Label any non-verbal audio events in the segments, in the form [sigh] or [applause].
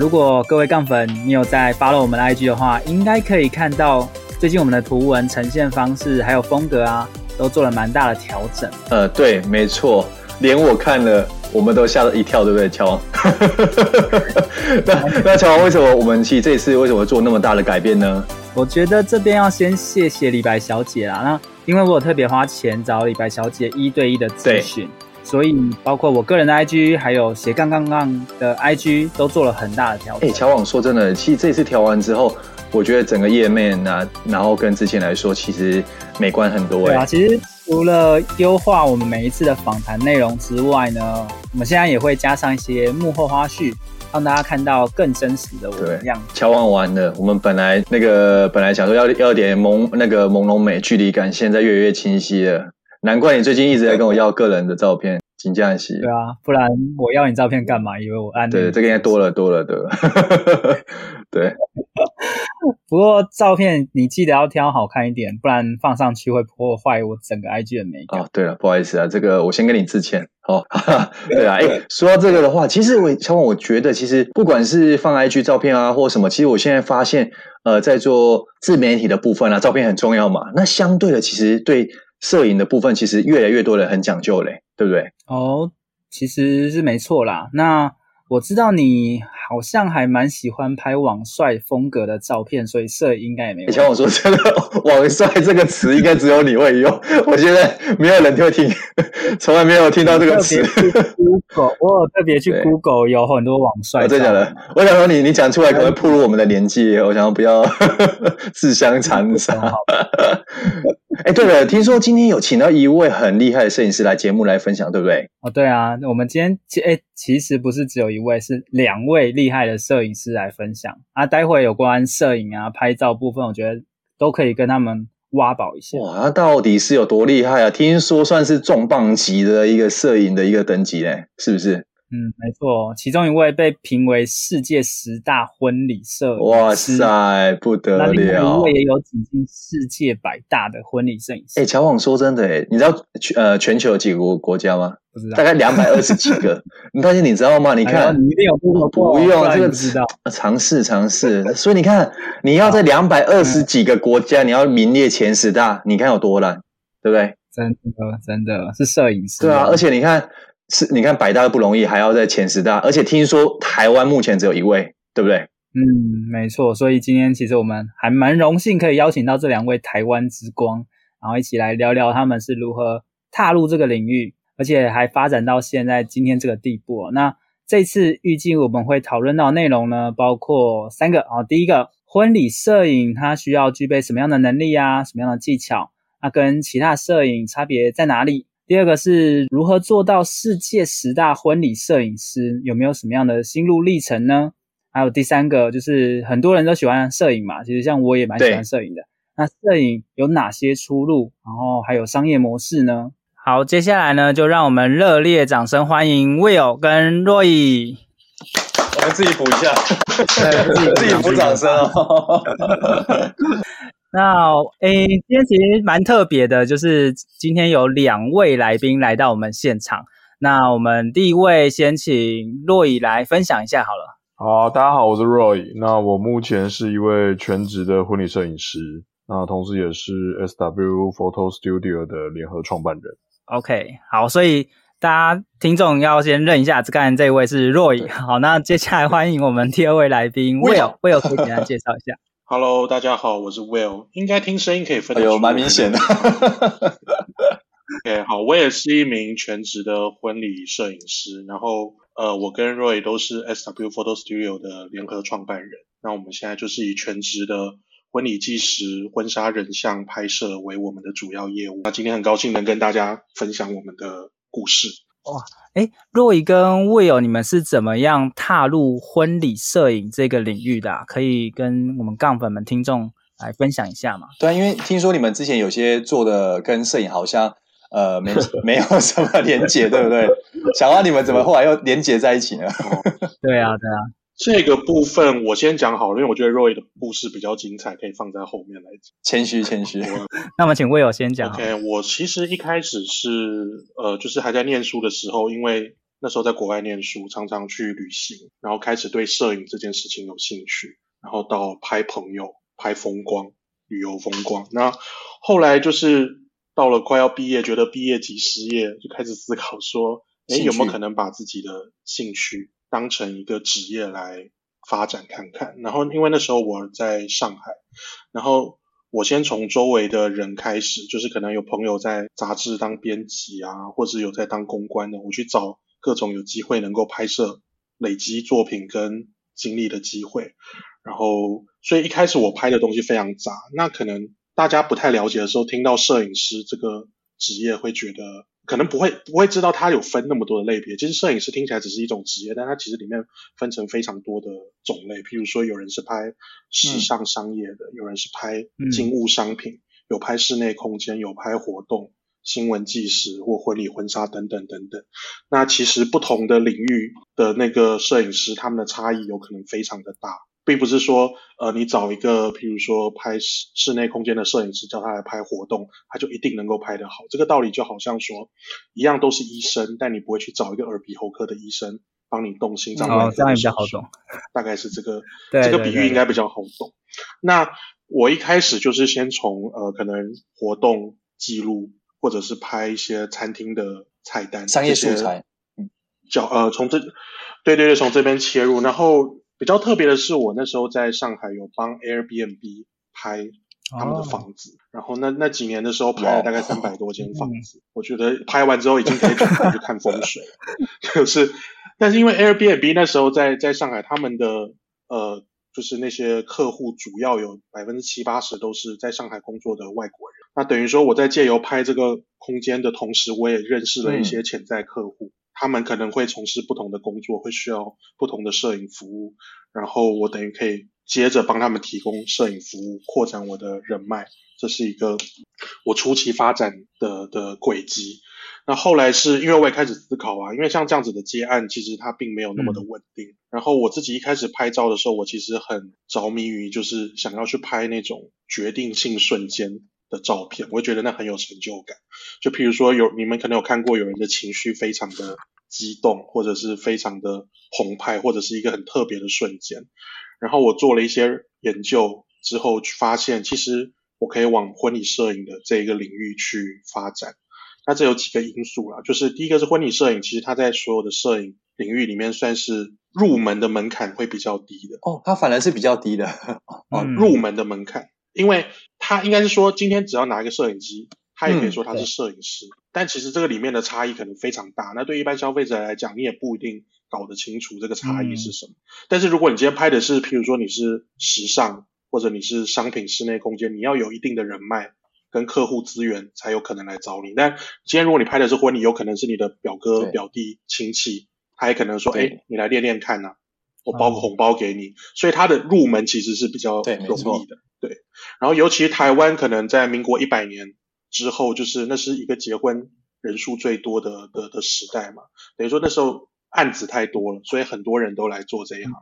如果各位杠粉你有在 follow 我们的 IG 的话，应该可以看到最近我们的图文呈现方式还有风格啊。都做了蛮大的调整。呃，对，没错，连我看了，我们都吓了一跳，对不对，乔王？[laughs] 那那乔王，为什么我们其实这一次为什么做那么大的改变呢？我觉得这边要先谢谢李白小姐啦。那因为我有特别花钱找李白小姐一对一的咨询，所以包括我个人的 IG，还有斜杠杠杠的 IG 都做了很大的调整。哎，乔网说真的，其实这次调完之后。我觉得整个页面呢、啊，然后跟之前来说，其实美观很多。对啊，其实除了优化我们每一次的访谈内容之外呢，我们现在也会加上一些幕后花絮，让大家看到更真实的我们样子。乔王完了，我们本来那个本来想说要要点朦那个朦胧美距离感，现在越来越清晰了。难怪你最近一直在跟我要个人的照片。请假期。对啊，不然我要你照片干嘛？以为我按对，这个应该多了多了多了。[laughs] 对。[laughs] 不过照片你记得要挑好看一点，不然放上去会破坏我整个 IG 的美感。哦，对了，不好意思啊，这个我先跟你致歉。哦，[laughs] 对啊，哎，说到这个的话，其实我小王，我觉得其实不管是放 IG 照片啊，或什么，其实我现在发现，呃，在做自媒体的部分啊，照片很重要嘛。那相对的，其实对。摄影的部分其实越来越多人很讲究嘞，对不对？哦，其实是没错啦。那我知道你好像还蛮喜欢拍网帅风格的照片，所以摄影应该也没有。以前我说这个“网帅”这个词，应该只有你会用。[laughs] 我现在没有人会听，[laughs] 从来没有听到这个词。Google，我有特别去 Google，有很多网帅。真的假的？我想说你，你讲出来可能会暴露我们的年纪。我想要不要 [laughs] 自相残杀。哎，对了，听说今天有请到一位很厉害的摄影师来节目来分享，对不对？哦，对啊，我们今天哎，其实不是只有一位，是两位厉害的摄影师来分享啊。待会有关摄影啊、拍照部分，我觉得都可以跟他们挖宝一下。哇，那到底是有多厉害啊？听说算是重磅级的一个摄影的一个等级嘞，是不是？嗯，没错，其中一位被评为世界十大婚礼摄影师，哇塞，不得了！那另外一位也有挤进世界百大的婚礼摄影师。哎，乔王说真的，哎，你知道全呃全球有几个国国家吗？不知道，大概两百二十几个。[laughs] 你但是你知道吗？你看，哎、你一定有不懂，不用这个知道，尝试尝试。所以你看，你要在两百二十几个国家，你要名列前十大，你看有多难，对不对？真的，真的是摄影师。对啊，而且你看。是，你看百大不容易，还要在前十大，而且听说台湾目前只有一位，对不对？嗯，没错。所以今天其实我们还蛮荣幸可以邀请到这两位台湾之光，然后一起来聊聊他们是如何踏入这个领域，而且还发展到现在今天这个地步。那这次预计我们会讨论到内容呢，包括三个啊。第一个，婚礼摄影它需要具备什么样的能力啊？什么样的技巧？那跟其他摄影差别在哪里？第二个是如何做到世界十大婚礼摄影师，有没有什么样的心路历程呢？还有第三个就是很多人都喜欢摄影嘛，其实像我也蛮喜欢摄影的。那摄影有哪些出路？然后还有商业模式呢？好，接下来呢，就让我们热烈掌声欢迎 Will 跟 Roy。我们自己补一下，对，自己 [laughs] 自己补掌声哦。[laughs] 那诶，今天其实蛮特别的，就是今天有两位来宾来到我们现场。那我们第一位先请 Roy 来分享一下好了。好，大家好，我是 Roy。那我目前是一位全职的婚礼摄影师，那同时也是 SW Photo Studio 的联合创办人。OK，好，所以大家听众要先认一下，刚才这位是 Roy。好，那接下来欢迎我们第二位来宾 Will。Will 可以简单介绍一下。Hello，大家好，我是 Will，应该听声音可以分得出。哎呦，蛮明显的。[laughs] OK，好，我也是一名全职的婚礼摄影师，然后呃，我跟 Roy 都是 SW Photo Studio 的联合创办人。那我们现在就是以全职的婚礼纪实、婚纱人像拍摄为我们的主要业务。那今天很高兴能跟大家分享我们的故事。哇，哎，Roy 跟 Will，你们是怎么样踏入婚礼摄影这个领域的啊？可以跟我们杠粉们听众来分享一下吗？对啊，因为听说你们之前有些做的跟摄影好像呃没 [laughs] 没有什么连结，对不对？想到你们怎么后来又连结在一起呢？[laughs] 对啊，对啊。这个部分我先讲好了，因为我觉得 Roy 的故事比较精彩，可以放在后面来讲。谦虚，谦虚。[laughs] 那么，请 Will 先讲。OK，我其实一开始是呃，就是还在念书的时候，因为那时候在国外念书，常常去旅行，然后开始对摄影这件事情有兴趣，然后到拍朋友、拍风光、旅游风光。那后来就是到了快要毕业，觉得毕业即失业，就开始思考说，哎，有没有可能把自己的兴趣当成一个职业来发展看看，然后因为那时候我在上海，然后我先从周围的人开始，就是可能有朋友在杂志当编辑啊，或者有在当公关的，我去找各种有机会能够拍摄、累积作品跟经历的机会，然后所以一开始我拍的东西非常杂，那可能大家不太了解的时候，听到摄影师这个职业会觉得。可能不会不会知道它有分那么多的类别。其实摄影师听起来只是一种职业，但它其实里面分成非常多的种类。譬如说，有人是拍时尚商业的，嗯、有人是拍静物商品，嗯、有拍室内空间，有拍活动、新闻纪实或婚礼婚纱等等等等。那其实不同的领域的那个摄影师，他们的差异有可能非常的大。并不是说，呃，你找一个，譬如说拍室室内空间的摄影师，叫他来拍活动，他就一定能够拍得好。这个道理就好像说，一样都是医生，但你不会去找一个耳鼻喉科的医生帮你动心脏外科。哦，这样比较好懂。[laughs] 大概是这个，对这个比喻应该比较好懂。那我一开始就是先从呃，可能活动记录，或者是拍一些餐厅的菜单、商业素材，嗯，叫呃，从这，对对对，从这边切入，然后。比较特别的是，我那时候在上海有帮 Airbnb 拍他们的房子，哦、然后那那几年的时候拍了大概三百多间房子。哦、我觉得拍完之后已经可以转头去看风水了，[laughs] 就是，但是因为 Airbnb 那时候在在上海，他们的呃，就是那些客户主要有百分之七八十都是在上海工作的外国人。那等于说我在借由拍这个空间的同时，我也认识了一些潜在客户。嗯他们可能会从事不同的工作，会需要不同的摄影服务，然后我等于可以接着帮他们提供摄影服务，扩展我的人脉，这是一个我初期发展的的轨迹。那后来是因为我也开始思考啊，因为像这样子的接案，其实它并没有那么的稳定。嗯、然后我自己一开始拍照的时候，我其实很着迷于就是想要去拍那种决定性瞬间。的照片，我会觉得那很有成就感。就譬如说有，有你们可能有看过有人的情绪非常的激动，或者是非常的澎湃，或者是一个很特别的瞬间。然后我做了一些研究之后，发现其实我可以往婚礼摄影的这一个领域去发展。那这有几个因素啦，就是第一个是婚礼摄影，其实它在所有的摄影领域里面算是入门的门槛会比较低的。哦，它反而是比较低的。哦，入门的门槛。因为它应该是说，今天只要拿一个摄影机，他也可以说他是摄影师。嗯、但其实这个里面的差异可能非常大。那对一般消费者来讲，你也不一定搞得清楚这个差异是什么。嗯、但是如果你今天拍的是，譬如说你是时尚，或者你是商品室内空间，你要有一定的人脉跟客户资源，才有可能来找你。但今天如果你拍的是婚礼，有可能是你的表哥、表弟、亲戚，他也可能说，哎，你来练练看呐、啊，我包个红包给你。嗯、所以他的入门其实是比较容易的。对，然后尤其台湾可能在民国一百年之后，就是那是一个结婚人数最多的的的时代嘛，等于说那时候案子太多了，所以很多人都来做这一行，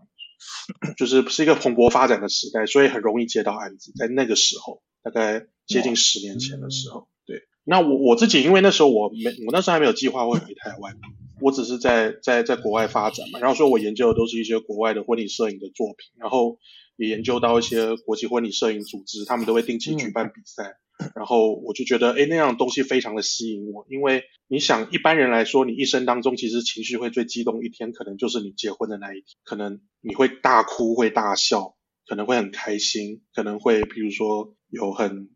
就是是一个蓬勃发展的时代，所以很容易接到案子。在那个时候，大概接近十年前的时候，对。那我我自己因为那时候我没我那时候还没有计划会回台湾，我只是在在在国外发展嘛，然后说我研究的都是一些国外的婚礼摄影的作品，然后。也研究到一些国际婚礼摄影组织，他们都会定期举办比赛，嗯、然后我就觉得，哎，那样东西非常的吸引我，因为你想，一般人来说，你一生当中其实情绪会最激动一天，可能就是你结婚的那一天，可能你会大哭，会大笑，可能会很开心，可能会，比如说有很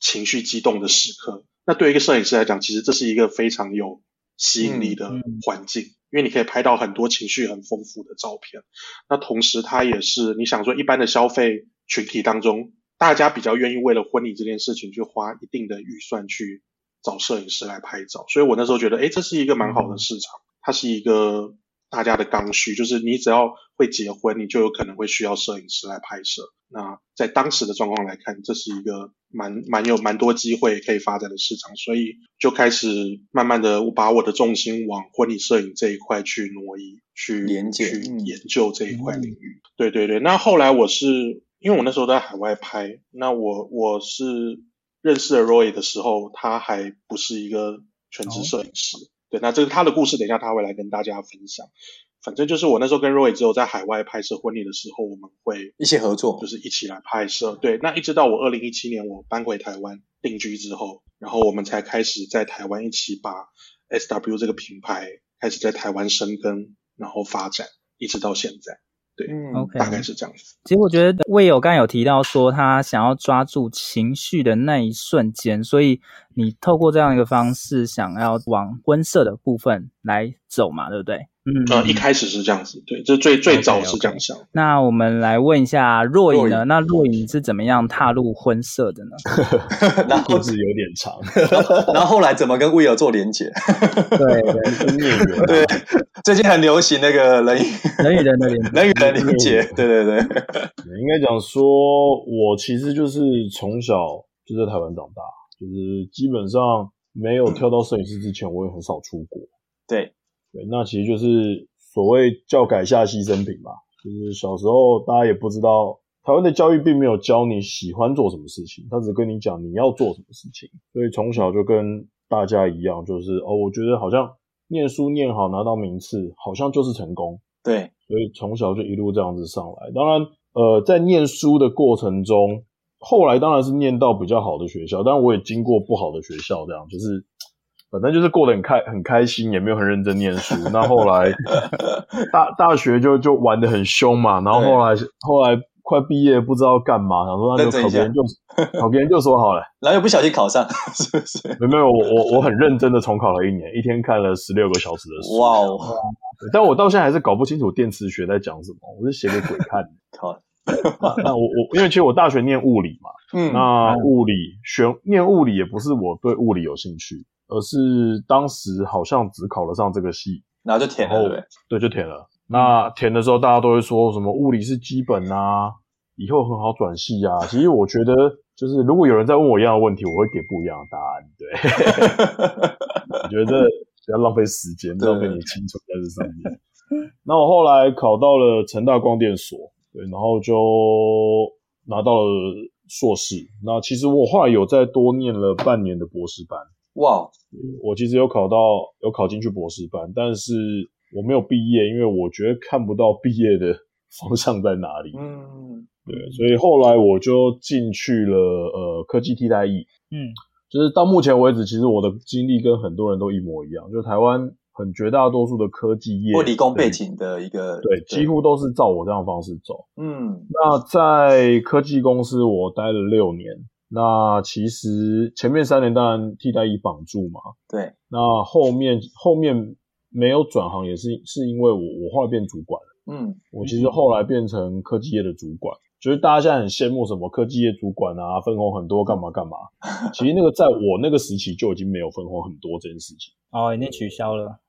情绪激动的时刻。那对于一个摄影师来讲，其实这是一个非常有吸引力的环境。嗯嗯因为你可以拍到很多情绪很丰富的照片，那同时它也是你想说一般的消费群体当中，大家比较愿意为了婚礼这件事情去花一定的预算去找摄影师来拍照，所以我那时候觉得，哎，这是一个蛮好的市场，它是一个大家的刚需，就是你只要会结婚，你就有可能会需要摄影师来拍摄。那在当时的状况来看，这是一个蛮蛮有蛮多机会可以发展的市场，所以就开始慢慢的把我的重心往婚礼摄影这一块去挪移，去连接去研究这一块领域。嗯、对对对，那后来我是因为我那时候在海外拍，那我我是认识了 Roy 的时候，他还不是一个全职摄影师。哦、对，那这是他的故事，等一下他会来跟大家分享。反正就是我那时候跟 Roy 只有在海外拍摄婚礼的时候，我们会一起合作，就是一起来拍摄。对，那一直到我二零一七年我搬回台湾定居之后，然后我们才开始在台湾一起把 SW 这个品牌开始在台湾生根，然后发展，一直到现在。对，嗯，OK，大概是这样子。其实我觉得 Will 刚有提到说他想要抓住情绪的那一瞬间，所以你透过这样一个方式想要往婚摄的部分来走嘛，对不对？嗯，呃，一开始是这样子，对，这最最早是这样想。Okay, okay. 那我们来问一下若隐呢？那若隐是怎么样踏入婚摄的呢？[laughs] 那故事有点长，[laughs] 然后后来怎么跟 Will 做连结？对对对，最近很流行那个人与人与人的连，人与人连结，对对对。应该讲说，我其实就是从小就在台湾长大，就是基本上没有跳到摄影师之前，我也很少出国。对。对，那其实就是所谓教改下牺牲品吧，就是小时候大家也不知道，台湾的教育并没有教你喜欢做什么事情，他只跟你讲你要做什么事情，所以从小就跟大家一样，就是哦，我觉得好像念书念好拿到名次，好像就是成功。对，所以从小就一路这样子上来。当然，呃，在念书的过程中，后来当然是念到比较好的学校，但我也经过不好的学校，这样就是。反正就是过得很开很开心，也没有很认真念书。[laughs] 那后来大大学就就玩得很凶嘛，然后后来后来快毕业不知道干嘛，想说那就考个研究考个研究所好了，[laughs] 然后又不小心考上，是不是？没有没有，我我我很认真的重考了一年，一天看了十六个小时的书。哇哦！但我到现在还是搞不清楚电磁学在讲什么，我是写给鬼看的。[laughs] 好，那 [laughs] 我我因为其实我大学念物理嘛，嗯，那物理学念物理也不是我对物理有兴趣。而是当时好像只考得上这个系，然后就填了，对不对？对，就填了。那填的时候，大家都会说什么物理是基本啊，以后很好转系啊。其实我觉得，就是如果有人在问我一样的问题，我会给不一样的答案。对，[laughs] 我觉得不要浪费时间，浪费你青春在这上面。[laughs] 那我后来考到了成大光电所，对，然后就拿到了硕士。那其实我后来有再多念了半年的博士班。哇，wow, 我其实有考到，有考进去博士班，但是我没有毕业，因为我觉得看不到毕业的 [laughs] 方向在哪里。嗯，对，所以后来我就进去了呃科技替代役。嗯，就是到目前为止，其实我的经历跟很多人都一模一样，就台湾很绝大多数的科技业，或理工背景的一个，对，对几乎都是照我这样的方式走。嗯，那在科技公司我待了六年。那其实前面三年当然替代役绑住嘛，对。那后面后面没有转行也是是因为我我后来变主管了，嗯，我其实后来变成科技业的主管，就是大家现在很羡慕什么科技业主管啊，分红很多干嘛干嘛。[laughs] 其实那个在我那个时期就已经没有分红很多这件事情。哦，已经取消了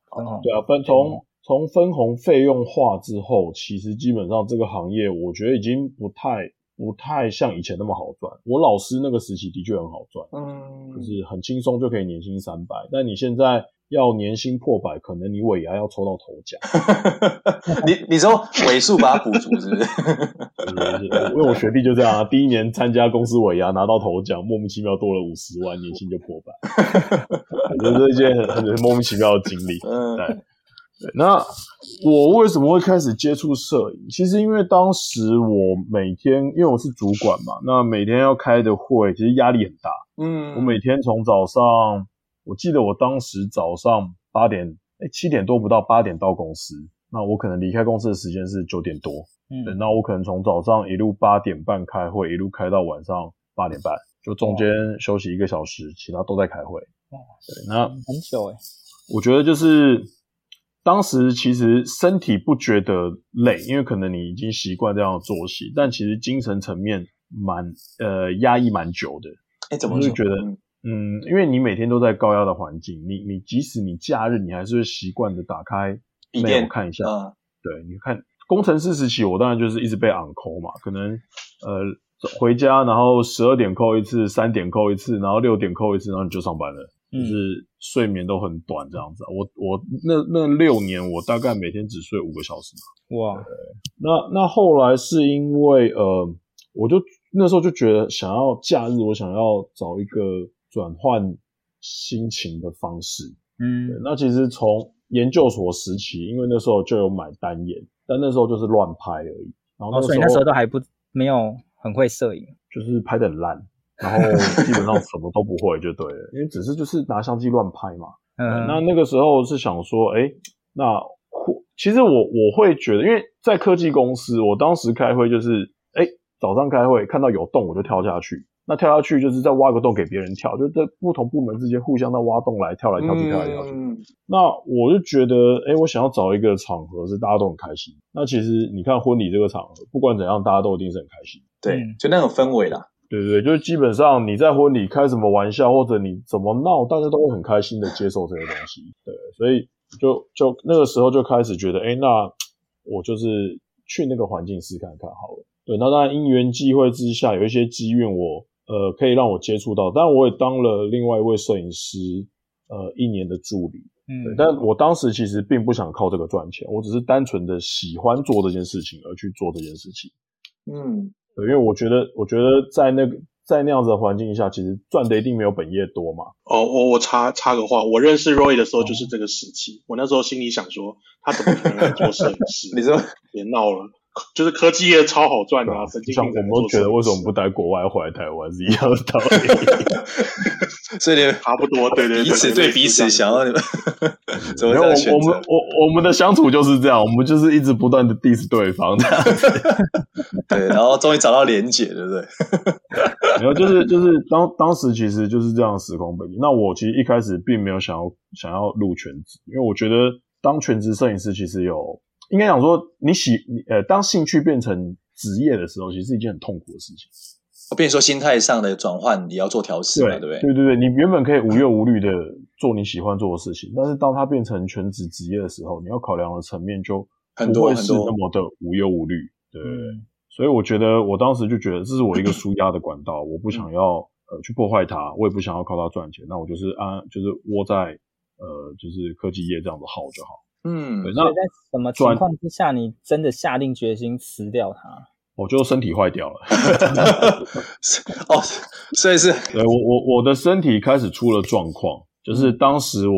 对啊，分从从分红费用化之后，其实基本上这个行业我觉得已经不太。不太像以前那么好赚。我老师那个时期的确很好赚，嗯，就是很轻松就可以年薪三百。但你现在要年薪破百，可能你尾牙要抽到头奖。[laughs] 你你说尾数把它补足是不 [laughs] 是？因为我学弟就这样啊，第一年参加公司尾牙拿到头奖，莫名其妙多了五十万，年薪就破百。我觉得这是一件很很莫名其妙的经历。嗯，对。对，那我为什么会开始接触摄影？其实因为当时我每天，因为我是主管嘛，那每天要开的会，其实压力很大。嗯，我每天从早上，我记得我当时早上八点，哎，七点多不到八点到公司，那我可能离开公司的时间是九点多。嗯，对，那我可能从早上一路八点半开会，一路开到晚上八点半，就中间休息一个小时，其他都在开会。哇，对，那很久诶。我觉得就是。当时其实身体不觉得累，因为可能你已经习惯这样的作息，但其实精神层面蛮呃压抑蛮久的。哎，怎么就觉得嗯，因为你每天都在高压的环境，你你即使你假日，你还是会习惯的打开 mail 看一下。嗯、对，你看工程师时期，我当然就是一直被 on call 嘛，可能呃回家，然后十二点 call 一次，三点 call 一次，然后六点 call 一次，然后你就上班了。就是睡眠都很短这样子，我我那那六年我大概每天只睡五个小时嘛。哇，那那后来是因为呃，我就那时候就觉得想要假日，我想要找一个转换心情的方式。嗯，那其实从研究所时期，因为那时候就有买单眼，但那时候就是乱拍而已。然后所以那时候都还不没有很会摄影，就是拍的很烂。然后 [laughs] 基本上什么都不会就对了，因为只是就是拿相机乱拍嘛。嗯，那那个时候是想说，哎，那其实我我会觉得，因为在科技公司，我当时开会就是，哎，早上开会看到有洞我就跳下去，那跳下去就是再挖个洞给别人跳，就在不同部门之间互相在挖洞来跳来跳去，跳来跳去。嗯，那我就觉得，哎，我想要找一个场合是大家都很开心。那其实你看婚礼这个场合，不管怎样，大家都一定是很开心。对，就那种氛围啦。对对对，就是基本上你在婚礼开什么玩笑，或者你怎么闹，大家都会很开心的接受这些东西。对，所以就就那个时候就开始觉得，哎，那我就是去那个环境试看看好了。对，那当然因缘际会之下，有一些机缘我呃可以让我接触到，但我也当了另外一位摄影师呃一年的助理。嗯，但我当时其实并不想靠这个赚钱，我只是单纯的喜欢做这件事情而去做这件事情。嗯。对，因为我觉得，我觉得在那个在那样子的环境下，其实赚的一定没有本业多嘛。哦，我我插插个话，我认识 Roy 的时候就是这个时期。哦、我那时候心里想说，他怎么可能来做摄影师？[laughs] 你说别闹了。就是科技业超好赚的啊！像我们都觉得为什么不待国外回来台湾是一样的道理，[laughs] 所以你们 [laughs] 差不多，对对，彼此对彼此想要你们怎么样？我们我我们的相处就是这样，我们就是一直不断的 diss 对方这样子，[laughs] 对，然后终于找到连结，对不对？然后就是就是当当时其实就是这样的时空背景。那我其实一开始并没有想要想要入全职，因为我觉得当全职摄影师其实有。应该讲说，你喜你呃，当兴趣变成职业的时候，其实是一件很痛苦的事情。我变成说心态上的转换，你要做调试嘛，对不对？对对对，你原本可以无忧无虑的做你喜欢做的事情，但是当它变成全职职业的时候，你要考量的层面就不会是那么的无忧无虑。对，嗯、所以我觉得我当时就觉得这是我一个舒压的管道，我不想要呃去破坏它，我也不想要靠它赚钱，那我就是安就是窝在呃就是科技业这样子耗就好。嗯，对，那在什么情况之下，你真的下定决心辞掉它？我就身体坏掉了。[laughs] 哦，所以是，对我我我的身体开始出了状况，就是当时我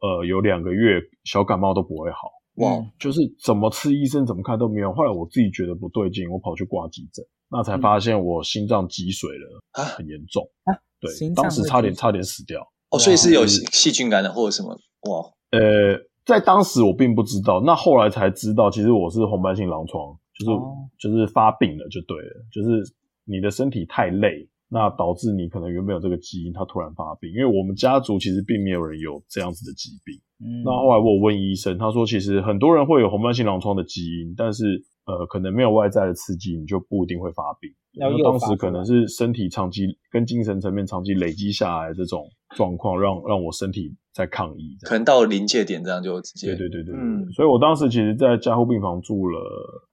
呃有两个月小感冒都不会好，哇，就是怎么吃医生怎么看都没有。后来我自己觉得不对劲，我跑去挂急诊，那才发现我心脏积水了，啊，很严重啊。对，当时差点差点死掉。哦，所以是有细菌感染或者什么？哇，呃。在当时我并不知道，那后来才知道，其实我是红斑性狼疮，就是、哦、就是发病了就对了，就是你的身体太累，那导致你可能原本有这个基因，它突然发病。因为我们家族其实并没有人有这样子的疾病。嗯，那后来我有问医生，他说其实很多人会有红斑性狼疮的基因，但是呃可能没有外在的刺激，你就不一定会发病。然后当时可能是身体长期跟精神层面长期累积下来这种状况，让让我身体。在抗议，可能到临界点，这样就直接。对对对对，嗯，所以我当时其实，在加护病房住了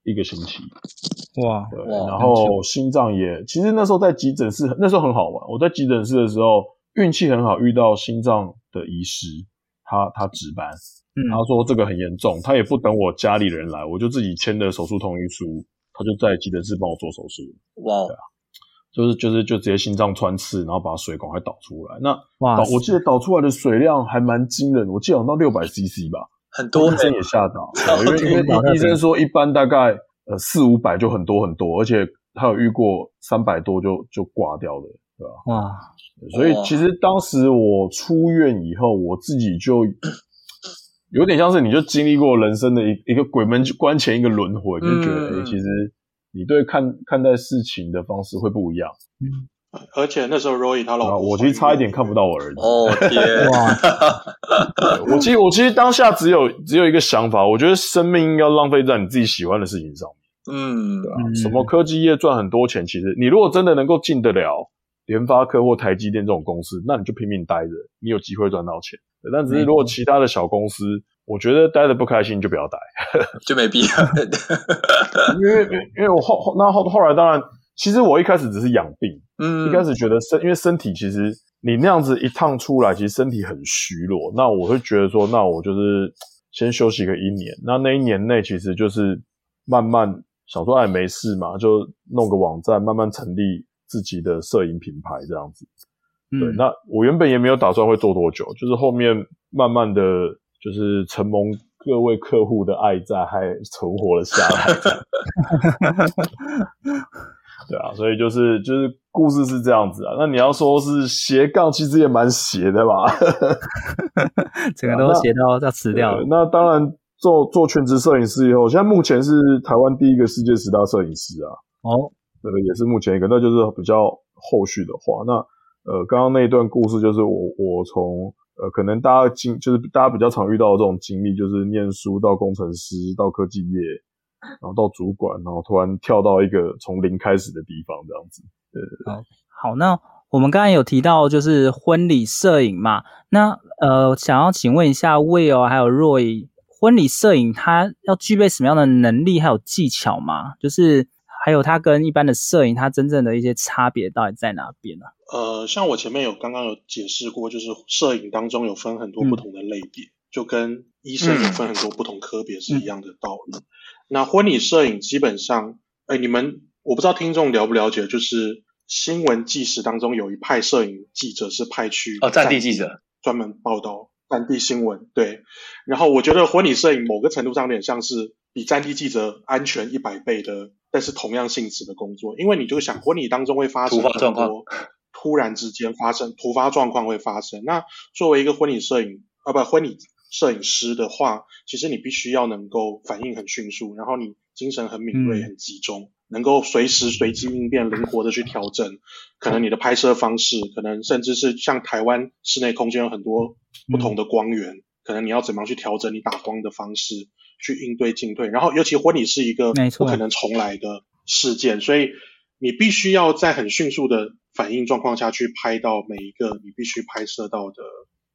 一个星期，哇，对，哇然后心脏也，其实那时候在急诊室，那时候很好玩。我在急诊室的时候，运气很好，遇到心脏的医师，他他值班，嗯，他说这个很严重，他也不等我家里人来，我就自己签了手术同意书，他就在急诊室帮我做手术，哇。对啊就是就是就直接心脏穿刺，然后把水赶快导出来。那哇，我记得导出来的水量还蛮惊人，我记得有到六百 CC 吧，很多。医生也吓到，[laughs] 因为因为医生说一般大概呃四五百就很多很多，而且他有遇过三百多就就挂掉的，对吧？哇！所以其实当时我出院以后，我自己就有点像是你就经历过人生的一一个鬼门关前一个轮回，就觉得哎、嗯欸，其实。你对看看待事情的方式会不一样，嗯，而且那时候 Roy 他老婆，我其实差一点看不到我儿子。哦天，哇！[laughs] 我其实我其实当下只有只有一个想法，我觉得生命应该浪费在你自己喜欢的事情上面。嗯，对吧？什么科技业赚很多钱，其实你如果真的能够进得了联发科或台积电这种公司，那你就拼命待着，你有机会赚到钱。但只是如果其他的小公司，我觉得待的不开心就不要待，[laughs] 就没必要。[laughs] 因为因为我后后那后后来当然，其实我一开始只是养病，嗯，一开始觉得身因为身体其实你那样子一趟出来，其实身体很虚弱。那我会觉得说，那我就是先休息个一年。那那一年内其实就是慢慢想说，哎，没事嘛，就弄个网站，慢慢成立自己的摄影品牌这样子。对，嗯、那我原本也没有打算会做多久，就是后面慢慢的就是承蒙各位客户的爱在，还存活了下来。[laughs] 对啊，所以就是就是故事是这样子啊。那你要说是斜杠，其实也蛮斜的吧？[laughs] 整个都斜到要辞掉了。那当然做做全职摄影师以后，现在目前是台湾第一个世界十大摄影师啊。哦，这个也是目前一个，那就是比较后续的话，那。呃，刚刚那一段故事就是我我从呃，可能大家经就是大家比较常遇到的这种经历，就是念书到工程师到科技业，然后到主管，然后突然跳到一个从零开始的地方这样子。对对对。好，那我们刚才有提到就是婚礼摄影嘛，那呃，想要请问一下 Will 还有 Roy，婚礼摄影它要具备什么样的能力还有技巧吗？就是。还有它跟一般的摄影，它真正的一些差别到底在哪边呢？呃，像我前面有刚刚有解释过，就是摄影当中有分很多不同的类别，嗯、就跟医生有分很多不同科别是一样的道理。嗯、那婚礼摄影基本上，哎，你们我不知道听众了不了解，就是新闻纪实当中有一派摄影记者是派去哦，战地记者专门报道战地新闻，对。然后我觉得婚礼摄影某个程度上有点像是比战地记者安全一百倍的。但是同样性质的工作，因为你就想婚礼当中会发生很多突然之间发生突发状况会发生。那作为一个婚礼摄影啊，不，婚礼摄影师的话，其实你必须要能够反应很迅速，然后你精神很敏锐、很集中，嗯、能够随时随机应变、灵活的去调整。可能你的拍摄方式，可能甚至是像台湾室内空间有很多不同的光源，嗯、可能你要怎么样去调整你打光的方式。去应对进退，然后尤其婚礼是一个不可能重来的事件，所以你必须要在很迅速的反应状况下去拍到每一个你必须拍摄到的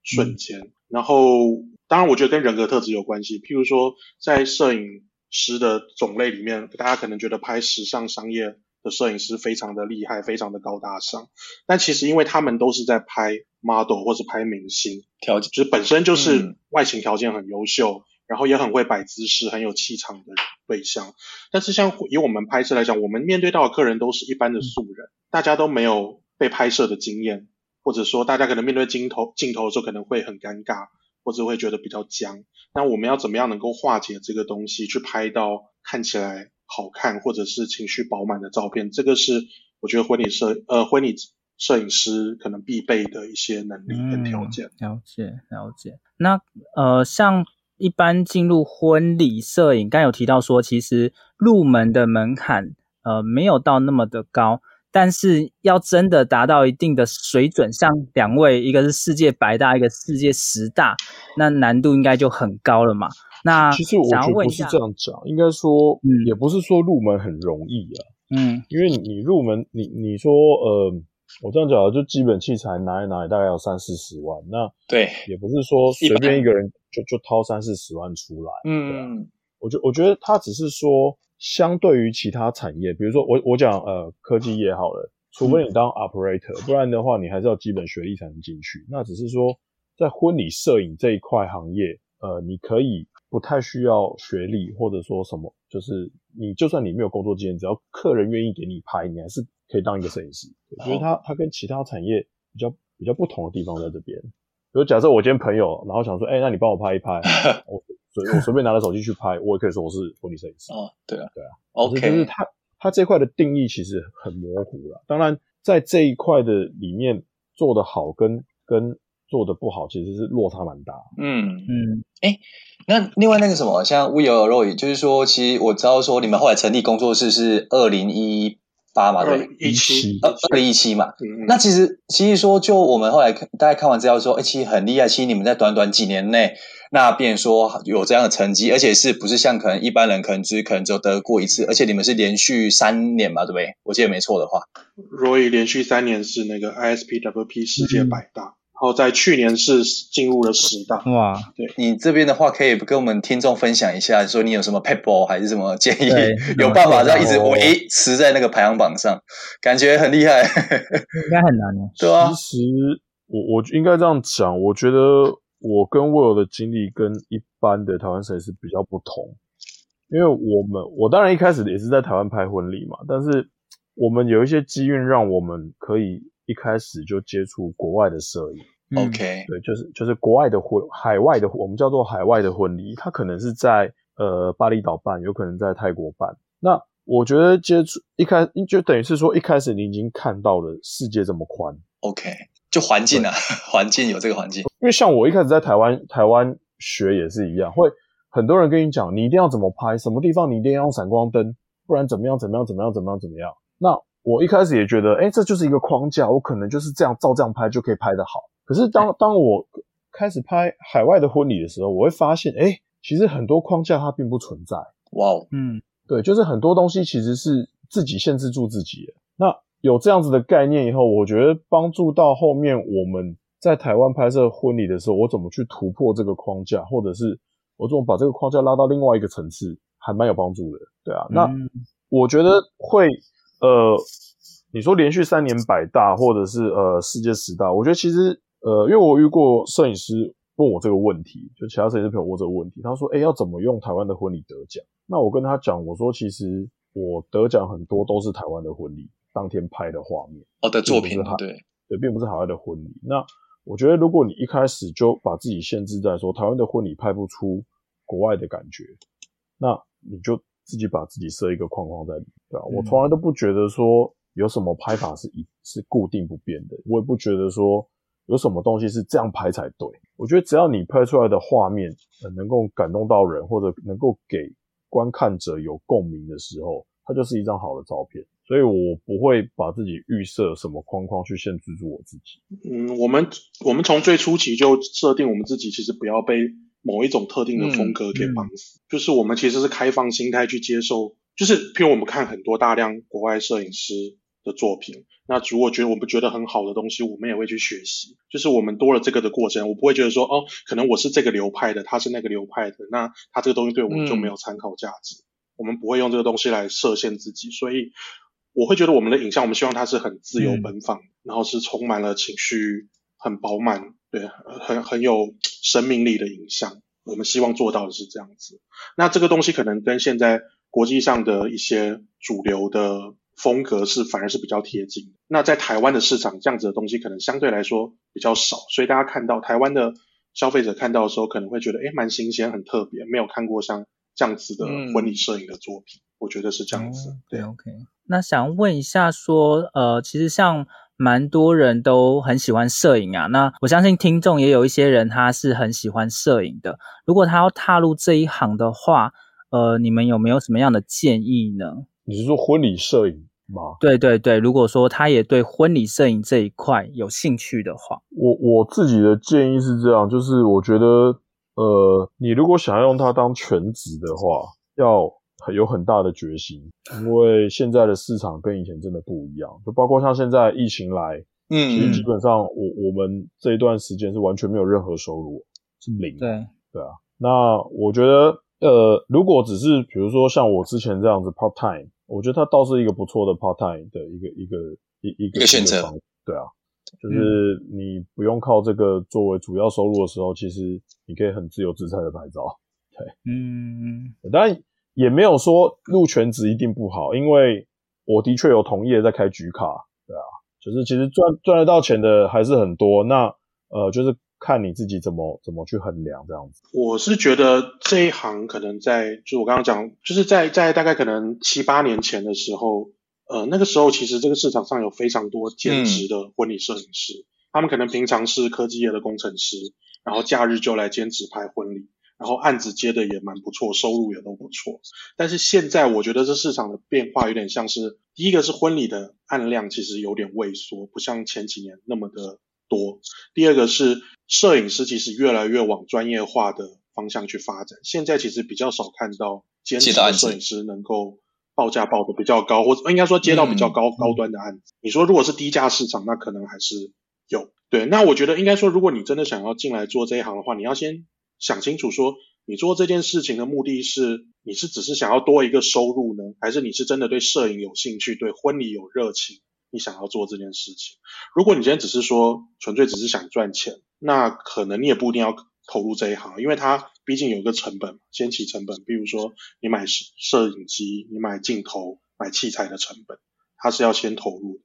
瞬间。嗯、然后，当然我觉得跟人格特质有关系。譬如说，在摄影师的种类里面，大家可能觉得拍时尚商业的摄影师非常的厉害，非常的高大上，但其实因为他们都是在拍 model 或是拍明星，条件就是本身就是外形条件很优秀。嗯然后也很会摆姿势，很有气场的对象。但是像以我们拍摄来讲，我们面对到的客人都是一般的素人，大家都没有被拍摄的经验，或者说大家可能面对镜头镜头的时候可能会很尴尬，或者会觉得比较僵。那我们要怎么样能够化解这个东西，去拍到看起来好看或者是情绪饱满的照片？这个是我觉得婚礼摄呃婚礼摄影师可能必备的一些能力跟条件。嗯，了解了解。那呃像。一般进入婚礼摄影，刚有提到说，其实入门的门槛呃没有到那么的高，但是要真的达到一定的水准，像两位一个是世界百大，一个世界十大，那难度应该就很高了嘛。那其实我觉得不是这样讲，应该说，嗯，也不是说入门很容易啊，嗯，因为你入门，你你说呃。我这样讲，就基本器材拿一拿，大概要三四十万。那对，也不是说随便一个人就就掏三四十万出来。嗯，我觉我觉得他只是说，相对于其他产业，比如说我我讲呃科技业好了，除非你当 operator，不然的话你还是要基本学历才能进去。那只是说，在婚礼摄影这一块行业，呃，你可以不太需要学历，或者说什么，就是你就算你没有工作经验，只要客人愿意给你拍，你还是。可以当一个摄影师，因为他他跟其他产业比较比较不同的地方在这边。比如假设我今天朋友，然后想说，哎、欸，那你帮我拍一拍，[laughs] 我随我随便拿着手机去拍，我也可以说我是婚礼摄影师。哦，对啊，对啊，OK。就是他他这块的定义其实很模糊了。当然，在这一块的里面做的好跟跟做的不好，其实是落差蛮大。嗯嗯，哎、欸，那另外那个什么，像 Will Roy，就是说，其实我知道说你们后来成立工作室是二零一。八嘛，对，一七，二二零一七嘛。嗯嗯。那其实其实说，就我们后来看，大家看完资料说，哎，其实很厉害。其实你们在短短几年内，那变说有这样的成绩，而且是不是像可能一般人可能只可能只有得过一次，而且你们是连续三年嘛，对不对？我记得没错的话，Roy 连续三年是那个 ISPWP 世界百大。嗯然后在去年是进入了十大哇，对你这边的话，可以跟我们听众分享一下，说你有什么撇步还是什么建议？[laughs] 有办法这样一直维持在那个排行榜上，感觉很厉害，应该很难哦。[laughs] 对啊，其实我我应该这样讲，我觉得我跟 Will 的经历跟一般的台湾摄影师比较不同，因为我们我当然一开始也是在台湾拍婚礼嘛，但是我们有一些机运让我们可以。一开始就接触国外的摄影，OK，对，就是就是国外的婚，海外的我们叫做海外的婚礼，它可能是在呃巴厘岛办，有可能在泰国办。那我觉得接触一开就等于是说一开始你已经看到了世界这么宽，OK，就环境啊，环境有这个环境。因为像我一开始在台湾台湾学也是一样，会很多人跟你讲，你一定要怎么拍，什么地方你一定要用闪光灯，不然怎么样怎么样怎么样怎么样怎么样。那我一开始也觉得，哎，这就是一个框架，我可能就是这样照这样拍就可以拍得好。可是当当我开始拍海外的婚礼的时候，我会发现，哎，其实很多框架它并不存在。哇哦，嗯，对，就是很多东西其实是自己限制住自己的。那有这样子的概念以后，我觉得帮助到后面我们在台湾拍摄婚礼的时候，我怎么去突破这个框架，或者是我怎么把这个框架拉到另外一个层次，还蛮有帮助的。对啊，那我觉得会。呃，你说连续三年百大，或者是呃世界十大，我觉得其实呃，因为我遇过摄影师问我这个问题，就其他摄影师朋友问这个问题，他说：“哎，要怎么用台湾的婚礼得奖？”那我跟他讲，我说：“其实我得奖很多都是台湾的婚礼当天拍的画面，哦的作品，对对，并不是海外的婚礼。那我觉得，如果你一开始就把自己限制在说台湾的婚礼拍不出国外的感觉，那你就。自己把自己设一个框框在里面，对啊？我从来都不觉得说有什么拍法是一是固定不变的，我也不觉得说有什么东西是这样拍才对。我觉得只要你拍出来的画面，呃，能够感动到人，或者能够给观看者有共鸣的时候，它就是一张好的照片。所以我不会把自己预设什么框框去限制住我自己。嗯，我们我们从最初期就设定我们自己，其实不要被。某一种特定的风格给绑死，嗯嗯、就是我们其实是开放心态去接受，就是譬如我们看很多大量国外摄影师的作品，那如果觉得我们觉得很好的东西，我们也会去学习。就是我们多了这个的过程，我不会觉得说哦，可能我是这个流派的，他是那个流派的，那他这个东西对我们就没有参考价值。嗯、我们不会用这个东西来设限自己，所以我会觉得我们的影像，我们希望它是很自由奔放，嗯、然后是充满了情绪，很饱满，对，很很有。生命力的影像，我们希望做到的是这样子。那这个东西可能跟现在国际上的一些主流的风格是反而是比较贴近。那在台湾的市场，这样子的东西可能相对来说比较少，所以大家看到台湾的消费者看到的时候，可能会觉得诶蛮新鲜、很特别，没有看过像这样子的婚礼摄影的作品。我觉得是这样子。对，OK。那想问一下说，说呃，其实像。蛮多人都很喜欢摄影啊，那我相信听众也有一些人他是很喜欢摄影的。如果他要踏入这一行的话，呃，你们有没有什么样的建议呢？你是说婚礼摄影吗？对对对，如果说他也对婚礼摄影这一块有兴趣的话，我我自己的建议是这样，就是我觉得，呃，你如果想要用它当全职的话，要。有很大的决心，因为现在的市场跟以前真的不一样，就包括像现在疫情来，嗯，其实基本上我我们这一段时间是完全没有任何收入，是零，对对啊。那我觉得，呃，如果只是比如说像我之前这样子 part time，我觉得它倒是一个不错的 part time 的一个一个一一个选择，对啊，就是你不用靠这个作为主要收入的时候，其实你可以很自由自在的拍照，对，嗯，当然。也没有说入全职一定不好，因为我的确有同业在开局卡，对啊，就是其实赚赚得到钱的还是很多，那呃就是看你自己怎么怎么去衡量这样子。我是觉得这一行可能在，就我刚刚讲，就是在在大概可能七八年前的时候，呃那个时候其实这个市场上有非常多兼职的婚礼摄影师，嗯、他们可能平常是科技业的工程师，然后假日就来兼职拍婚礼。然后案子接的也蛮不错，收入也都不错。但是现在我觉得这市场的变化有点像是第一个是婚礼的案量其实有点萎缩，不像前几年那么的多。第二个是摄影师其实越来越往专业化的方向去发展，现在其实比较少看到兼职的摄影师能够报价报的比较高，或者应该说接到比较高、嗯、高端的案子。你说如果是低价市场，那可能还是有。对，那我觉得应该说，如果你真的想要进来做这一行的话，你要先想清楚说，你做这件事情的目的是，你是只是想要多一个收入呢，还是你是真的对摄影有兴趣，对婚礼有热情，你想要做这件事情？如果你今天只是说纯粹只是想赚钱，那可能你也不一定要投入这一行，因为它毕竟有一个成本，先期成本，比如说你买摄影机、你买镜头、买器材的成本，它是要先投入。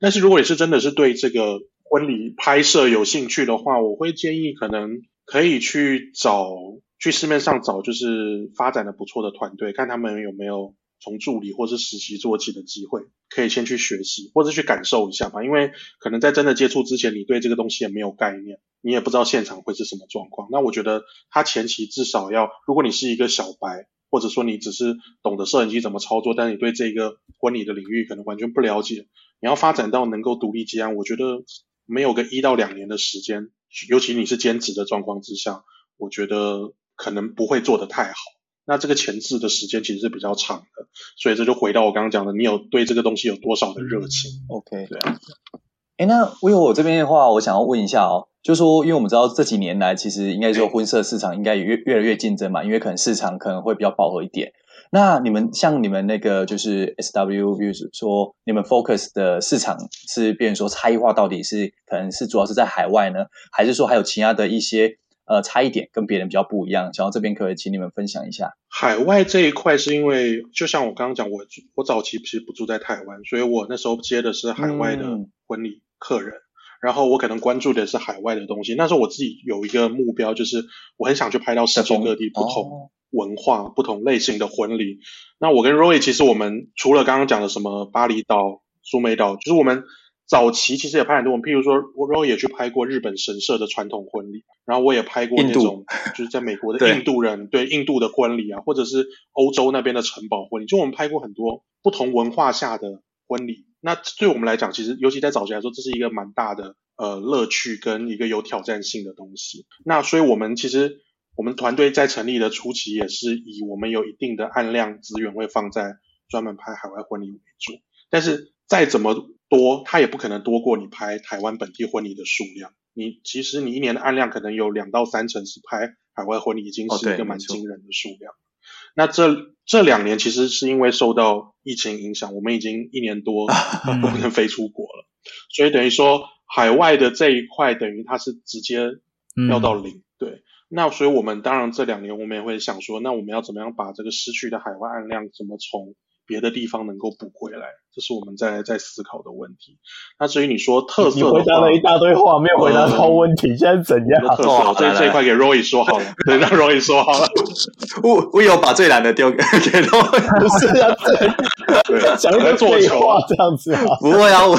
但是如果你是真的是对这个婚礼拍摄有兴趣的话，我会建议可能可以去找，去市面上找，就是发展的不错的团队，看他们有没有从助理或是实习做起的机会，可以先去学习或者去感受一下吧。因为可能在真的接触之前，你对这个东西也没有概念，你也不知道现场会是什么状况。那我觉得他前期至少要，如果你是一个小白，或者说你只是懂得摄影机怎么操作，但你对这个婚礼的领域可能完全不了解，你要发展到能够独立接案，我觉得。没有个一到两年的时间，尤其你是兼职的状况之下，我觉得可能不会做得太好。那这个前置的时间其实是比较长的，所以这就回到我刚刚讲的，你有对这个东西有多少的热情？OK，对啊。哎，那 Will 我这边的话，我想要问一下哦，就是说，因为我们知道这几年来，其实应该说婚摄市场应该也越越来越竞争嘛，因为可能市场可能会比较饱和一点。那你们像你们那个就是 SW，比如说你们 focus 的市场是，变成说差异化到底是可能是主要是在海外呢，还是说还有其他的一些呃差一点跟别人比较不一样？想要这边可以请你们分享一下。海外这一块是因为就像我刚刚讲，我我早期其实不住在台湾，所以我那时候接的是海外的婚礼客人，嗯、然后我可能关注的是海外的东西。那时候我自己有一个目标，就是我很想去拍到世界各地不同。哦文化不同类型的婚礼，那我跟 Roy 其实我们除了刚刚讲的什么巴厘岛、苏梅岛，就是我们早期其实也拍很多。我们譬如说，Roy 也去拍过日本神社的传统婚礼，然后我也拍过那种 [laughs] 就是在美国的印度人对，对印度的婚礼啊，或者是欧洲那边的城堡婚礼，就我们拍过很多不同文化下的婚礼。那对我们来讲，其实尤其在早期来说，这是一个蛮大的呃乐趣跟一个有挑战性的东西。那所以我们其实。我们团队在成立的初期也是以我们有一定的案量资源会放在专门拍海外婚礼为主，但是再怎么多，它也不可能多过你拍台湾本地婚礼的数量。你其实你一年的案量可能有两到三成是拍海外婚礼，已经是一个蛮惊人的数量。哦、那这这两年其实是因为受到疫情影响，我们已经一年多 [laughs] 不能飞出国了，所以等于说海外的这一块等于它是直接要到零，嗯、对。那所以，我们当然这两年我们也会想说，那我们要怎么样把这个失去的海外案量，怎么从别的地方能够补回来？这是我们在在思考的问题。那至于你说特色，你回答了一大堆话，没有回答到问题，嗯、现在怎样？特色，哦、这这一块给 Roy 说好了，对，让 Roy 说好了。[laughs] 我我有把最难的丢给 [laughs] 给 Roy，不 [laughs] 是啊，对，讲一个做球这样子啊？不会啊，我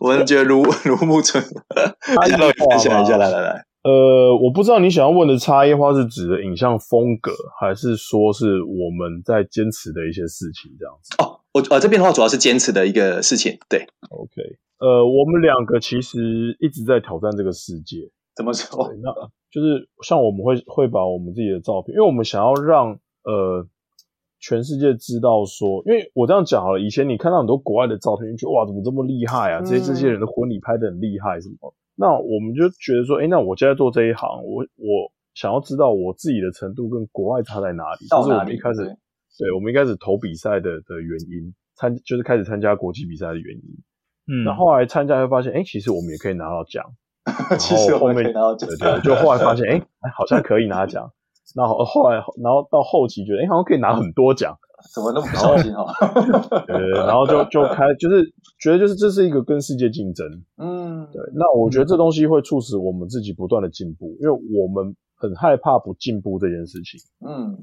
我们觉得如如沐春，来来来来来。呃，我不知道你想要问的差异化是指的影像风格，还是说是我们在坚持的一些事情这样子？哦，我呃这边的话主要是坚持的一个事情，对。OK，呃，我们两个其实一直在挑战这个世界。怎么说？那就是像我们会会把我们自己的照片，因为我们想要让呃全世界知道说，因为我这样讲好了，以前你看到很多国外的照片，你觉得哇，怎么这么厉害啊？这些这些人的婚礼拍的很厉害，什么？那我们就觉得说，哎，那我现在做这一行，我我想要知道我自己的程度跟国外差在哪里。这是我们一开始，对，我们一开始投比赛的的原因，参就是开始参加国际比赛的原因。嗯，那后，后来参加会发现，哎，其实我们也可以拿到奖。[laughs] 其实后面可以拿到奖，对对，就后来发现，哎，好像可以拿奖。[laughs] 那后，后来，然后到后期觉得，哎，好像可以拿很多奖。怎么那么不小心哈？对，然后就就开，就是觉得就是这是一个跟世界竞争。嗯，对。那我觉得这东西会促使我们自己不断的进步，因为我们很害怕不进步这件事情。嗯，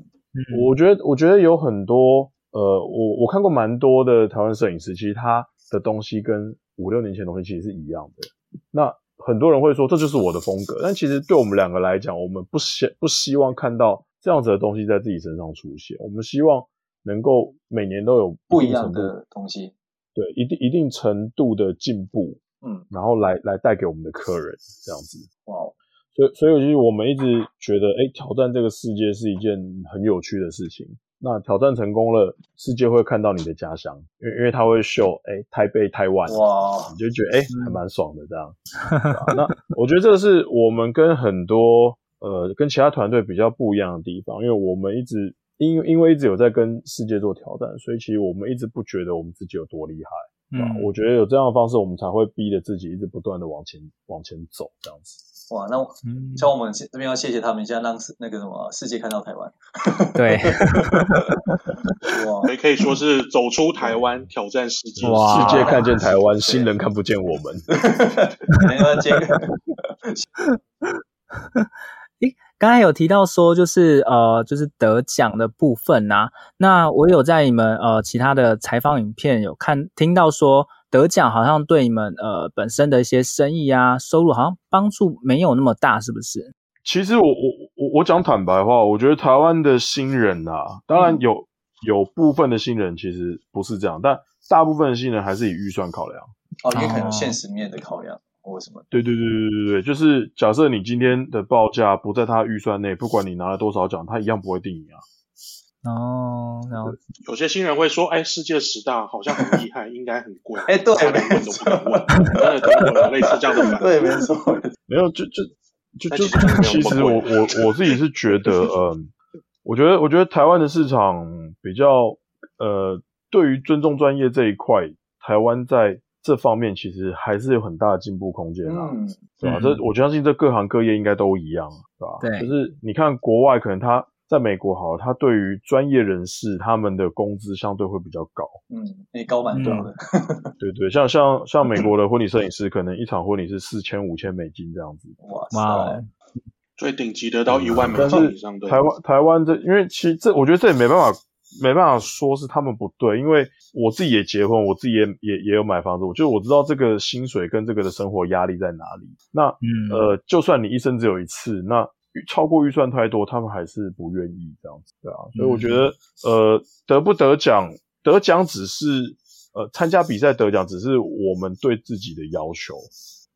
我觉得我觉得有很多呃，我我看过蛮多的台湾摄影师，其实他的东西跟五六年前的东西其实是一样的。那很多人会说这就是我的风格，但其实对我们两个来讲，我们不希不希望看到这样子的东西在自己身上出现，我们希望。能够每年都有不一样的东西，对一定一定程度的进步，嗯，然后来来带给我们的客人这样子。哇，所以所以其实我们一直觉得，哎，挑战这个世界是一件很有趣的事情。那挑战成功了，世界会看到你的家乡，因为因为他会秀，哎，台北、台湾，哇，你就觉得哎，还蛮爽的这样。[laughs] 那我觉得这个是我们跟很多呃跟其他团队比较不一样的地方，因为我们一直因因为一直有在跟世界做挑战，所以其实我们一直不觉得我们自己有多厉害，啊、嗯，我觉得有这样的方式，我们才会逼着自己一直不断的往前往前走这样子。哇，那像我们这边要谢谢他们，一下让那个什么世界看到台湾。对，[laughs] 哇，也可以说是走出台湾挑战世界。哇，世界看见台湾，新人看不见我们。[laughs] 没关系。[laughs] 诶，刚才有提到说，就是呃，就是得奖的部分呐、啊。那我有在你们呃其他的采访影片有看听到说。得奖好像对你们呃本身的一些生意啊收入好像帮助没有那么大，是不是？其实我我我我讲坦白话，我觉得台湾的新人啊，当然有、嗯、有部分的新人其实不是这样，但大部分的新人还是以预算考量。哦，也可能有现实面的考量或什么。对对对对对对，就是假设你今天的报价不在他预算内，不管你拿了多少奖，他一样不会定你啊。哦，然后有些新人会说：“哎，世界十大好像很厉害，应该很贵。”哎，对，连问都不敢问，真的听过类似这样的。对，没错，[laughs] 没有，就就就就，其实我我我自己是觉得，嗯，我觉得我觉得台湾的市场比较，呃，对于尊重专业这一块，台湾在这方面其实还是有很大的进步空间啊，嗯，对吧？这我相信这各行各业应该都一样，对吧？对，就是你看国外，可能他。在美国好了，他对于专业人士他们的工资相对会比较高，嗯，诶高蛮多的，[laughs] 对对，像像像美国的婚礼摄影师，可能一场婚礼是四千五千美金这样子，哇塞，最顶级的到一万美金以上的。台湾台湾这，因为其实这我觉得这也没办法没办法说是他们不对，因为我自己也结婚，我自己也也也有买房子，我就我知道这个薪水跟这个的生活压力在哪里。那、嗯、呃，就算你一生只有一次，那超过预算太多，他们还是不愿意这样子，对啊，所以我觉得，嗯、呃，得不得奖，得奖只是，呃，参加比赛得奖只是我们对自己的要求，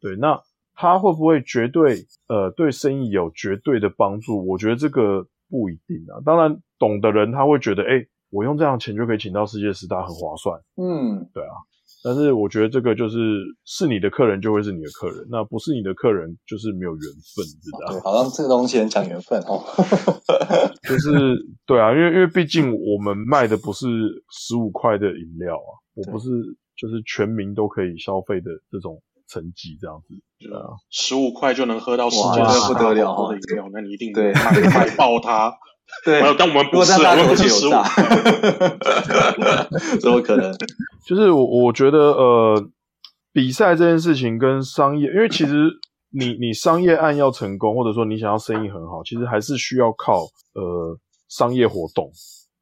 对，那他会不会绝对，呃，对生意有绝对的帮助？我觉得这个不一定啊。当然，懂的人他会觉得，哎、欸，我用这样的钱就可以请到世界十大，很划算，嗯，对啊。但是我觉得这个就是是你的客人就会是你的客人，那不是你的客人就是没有缘分，知道吗？对，好像这个东西很讲缘分哦。[laughs] [laughs] 就是对啊，因为因为毕竟我们卖的不是十五块的饮料啊，我不是就是全民都可以消费的这种层级这样子，对啊，十五块就能喝到世界上不得了的饮料，那你一定对买买爆它。[laughs] 对，但我们不是，我们不是十五，[laughs] 怎么可能？[laughs] 就是我我觉得呃，比赛这件事情跟商业，因为其实你你商业案要成功，或者说你想要生意很好，其实还是需要靠呃商业活动，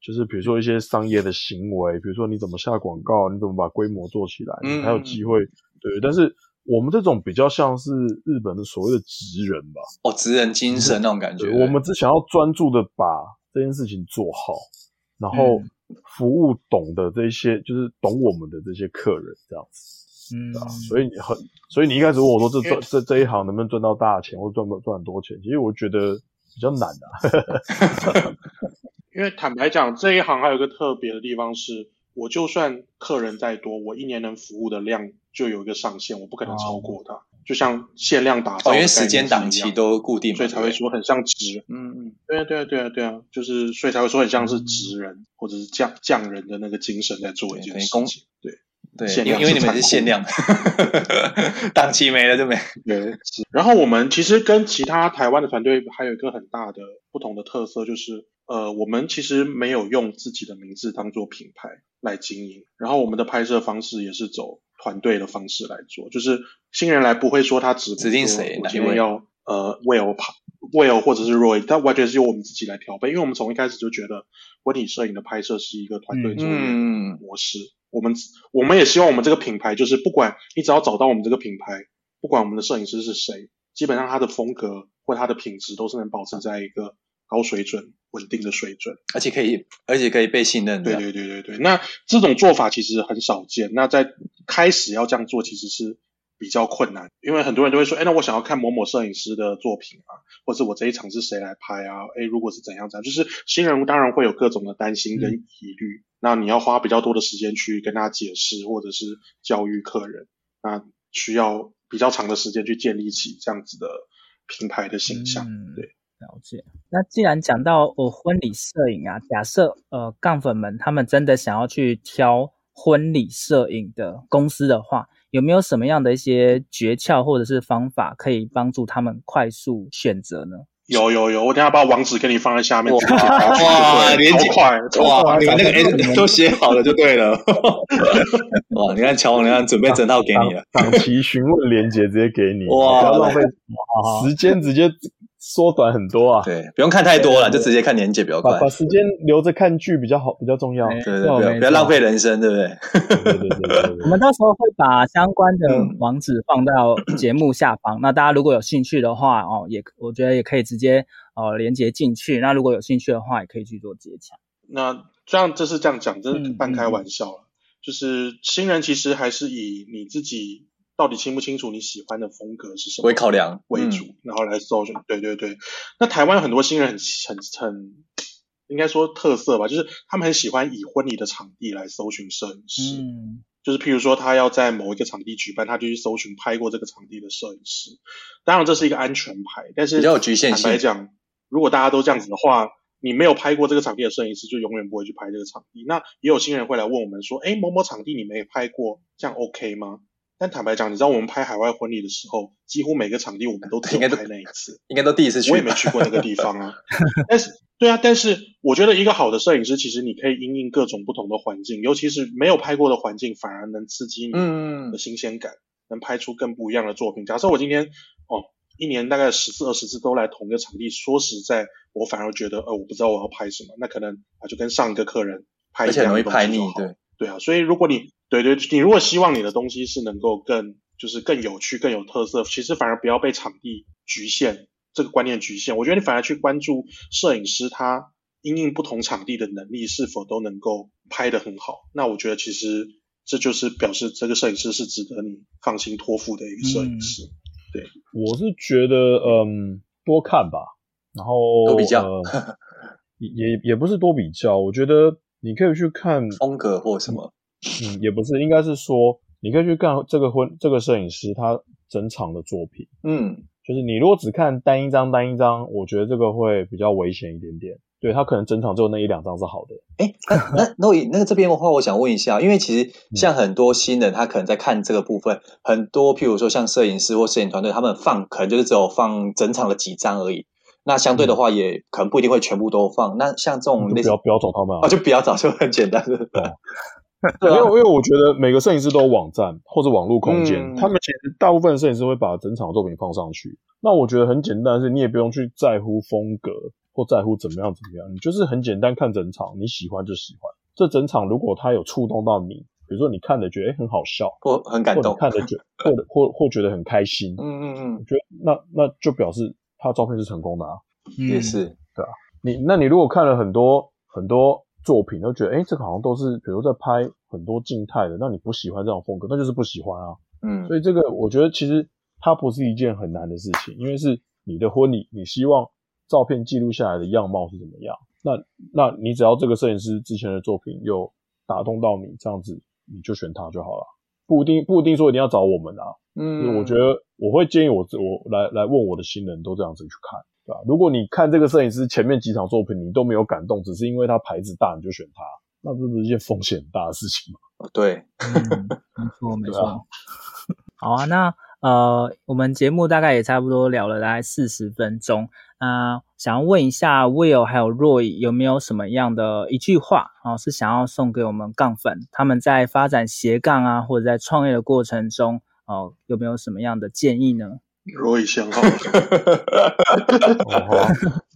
就是比如说一些商业的行为，比如说你怎么下广告，你怎么把规模做起来，你才有机会。对，但是。我们这种比较像是日本的所谓的职人吧，哦，职人精神那种感觉。我们只想要专注的把这件事情做好，然后服务懂的这些，就是懂我们的这些客人这样子，嗯，啊，所以你很，所以你一开始问我说这赚这这一行能不能赚到大钱，或者赚不赚很多钱？其实我觉得比较难啊，[laughs] 因为坦白讲，这一行还有一个特别的地方是，我就算客人再多，我一年能服务的量。就有一个上限，我不可能超过它。Oh. 就像限量打造，哦，因为时间档期都固定，所以才会说很像职。嗯嗯，对啊对啊对啊对啊，就是所以才会说很像是职人、嗯、或者是匠匠人的那个精神在做一件事情。对对，对，因为因为你们是限量的，[laughs] [laughs] 档期没了就没。对。然后我们其实跟其他台湾的团队还有一个很大的不同的特色，就是呃，我们其实没有用自己的名字当做品牌来经营，然后我们的拍摄方式也是走。团队的方式来做，就是新人来不会说他指指定谁，我今天要呃 Will 跑 Will 或者是 Roy，他完全是由我们自己来调配，因为我们从一开始就觉得婚礼摄影的拍摄是一个团队作业模式。嗯、我们我们也希望我们这个品牌，就是不管你只要找到我们这个品牌，不管我们的摄影师是谁，基本上他的风格或他的品质都是能保持在一个高水准、稳定的水准，而且可以，而且可以被信任。对对对对对。那这种做法其实很少见。那在开始要这样做，其实是比较困难，因为很多人都会说，哎，那我想要看某某摄影师的作品啊，或者我这一场是谁来拍啊？哎，如果是怎样怎样，就是新人当然会有各种的担心跟疑虑。嗯、那你要花比较多的时间去跟他解释，或者是教育客人，那需要比较长的时间去建立起这样子的品牌的形象。嗯、对，了解。那既然讲到哦婚礼摄影啊，假设呃杠粉们他们真的想要去挑婚礼摄影的公司的话，有没有什么样的一些诀窍或者是方法可以帮助他们快速选择呢？有有有，我等下把网址给你放在下面。哇，哇连接快，哇，你们那个 A [laughs] [laughs] 都写好了就对了。哇，你看乔王，你看准备整套给你了，档期询问连接直接给你，哇，不要浪费时间，直接。缩短很多啊，对，不用看太多了，就直接看年节比较快。把把时间留着看剧比较好，比较重要。对对对，不要浪费人生，对不对？对对对。我们到时候会把相关的网址放到节目下方，那大家如果有兴趣的话，哦，也我觉得也可以直接哦连接进去。那如果有兴趣的话，也可以去做接洽。那这样就是这样讲，这是半开玩笑了。就是新人其实还是以你自己。到底清不清楚你喜欢的风格是什么？为考量为主，嗯、然后来搜寻。对对对，那台湾有很多新人很很很，应该说特色吧，就是他们很喜欢以婚礼的场地来搜寻摄影师。嗯，就是譬如说他要在某一个场地举办，他就去搜寻拍过这个场地的摄影师。当然这是一个安全牌，但是比较有局限性。坦白讲，如果大家都这样子的话，你没有拍过这个场地的摄影师，就永远不会去拍这个场地。那也有新人会来问我们说，哎，某某场地你没拍过，这样 OK 吗？但坦白讲，你知道我们拍海外婚礼的时候，几乎每个场地我们都只拍那一次，应该都第一次去。我也没去过那个地方啊。[laughs] 但是，对啊，但是我觉得一个好的摄影师，其实你可以因应各种不同的环境，尤其是没有拍过的环境，反而能刺激你的新鲜感，嗯、能拍出更不一样的作品。假设我今天哦，一年大概十次、二十次都来同一个场地，说实在，我反而觉得，呃，我不知道我要拍什么，那可能啊，就跟上一个客人拍一样，而且容易拍腻，对。对啊，所以如果你对对，你如果希望你的东西是能够更就是更有趣、更有特色，其实反而不要被场地局限这个观念局限。我觉得你反而去关注摄影师他因应不同场地的能力是否都能够拍得很好。那我觉得其实这就是表示这个摄影师是值得你放心托付的一个摄影师。嗯、对，我是觉得嗯多看吧，然后多比较，呃、[laughs] 也也不是多比较，我觉得。你可以去看风格或什么，嗯，也不是，应该是说你可以去看这个婚这个摄影师他整场的作品，嗯，就是你如果只看单一张单一张，我觉得这个会比较危险一点点。对，他可能整场只有那一两张是好的。哎，那那那那个这边的话，我想问一下，因为其实像很多新人，他可能在看这个部分，很多譬如说像摄影师或摄影团队，他们放可能就是只有放整场的几张而已。那相对的话，也可能不一定会全部都放。那像这种，不要不要找他们啊，就不要找，就很简单，对对？因为因为我觉得每个摄影师都有网站或者网络空间，嗯、他们其实大部分摄影师会把整场作品放上去。那我觉得很简单，是你也不用去在乎风格或在乎怎么样怎么样，你就是很简单看整场，你喜欢就喜欢。这整场如果他有触动到你，比如说你看的觉得诶很好笑，或很感动，看着觉或或或觉得很开心，嗯嗯嗯，我觉得那那就表示。他照片是成功的啊，也是，对啊。你那你如果看了很多很多作品，都觉得诶这个好像都是，比如在拍很多静态的，那你不喜欢这种风格，那就是不喜欢啊。嗯，所以这个我觉得其实它不是一件很难的事情，因为是你的婚礼，你希望照片记录下来的样貌是怎么样？那那你只要这个摄影师之前的作品有打动到你，这样子你就选他就好了，不一定不一定说一定要找我们啊。嗯，我觉得我会建议我我来来问我的新人都这样子去看，对吧？如果你看这个摄影师前面几场作品你都没有感动，只是因为他牌子大你就选他，那这不是一件风险很大的事情吗？[laughs] 对，嗯，没错没错。好啊，那呃，我们节目大概也差不多聊了大概四十分钟，那、呃、想要问一下 Will 还有 Roy 有没有什么样的一句话啊、哦，是想要送给我们杠粉，他们在发展斜杠啊，或者在创业的过程中。哦，有没有什么样的建议呢？罗以先好。[laughs]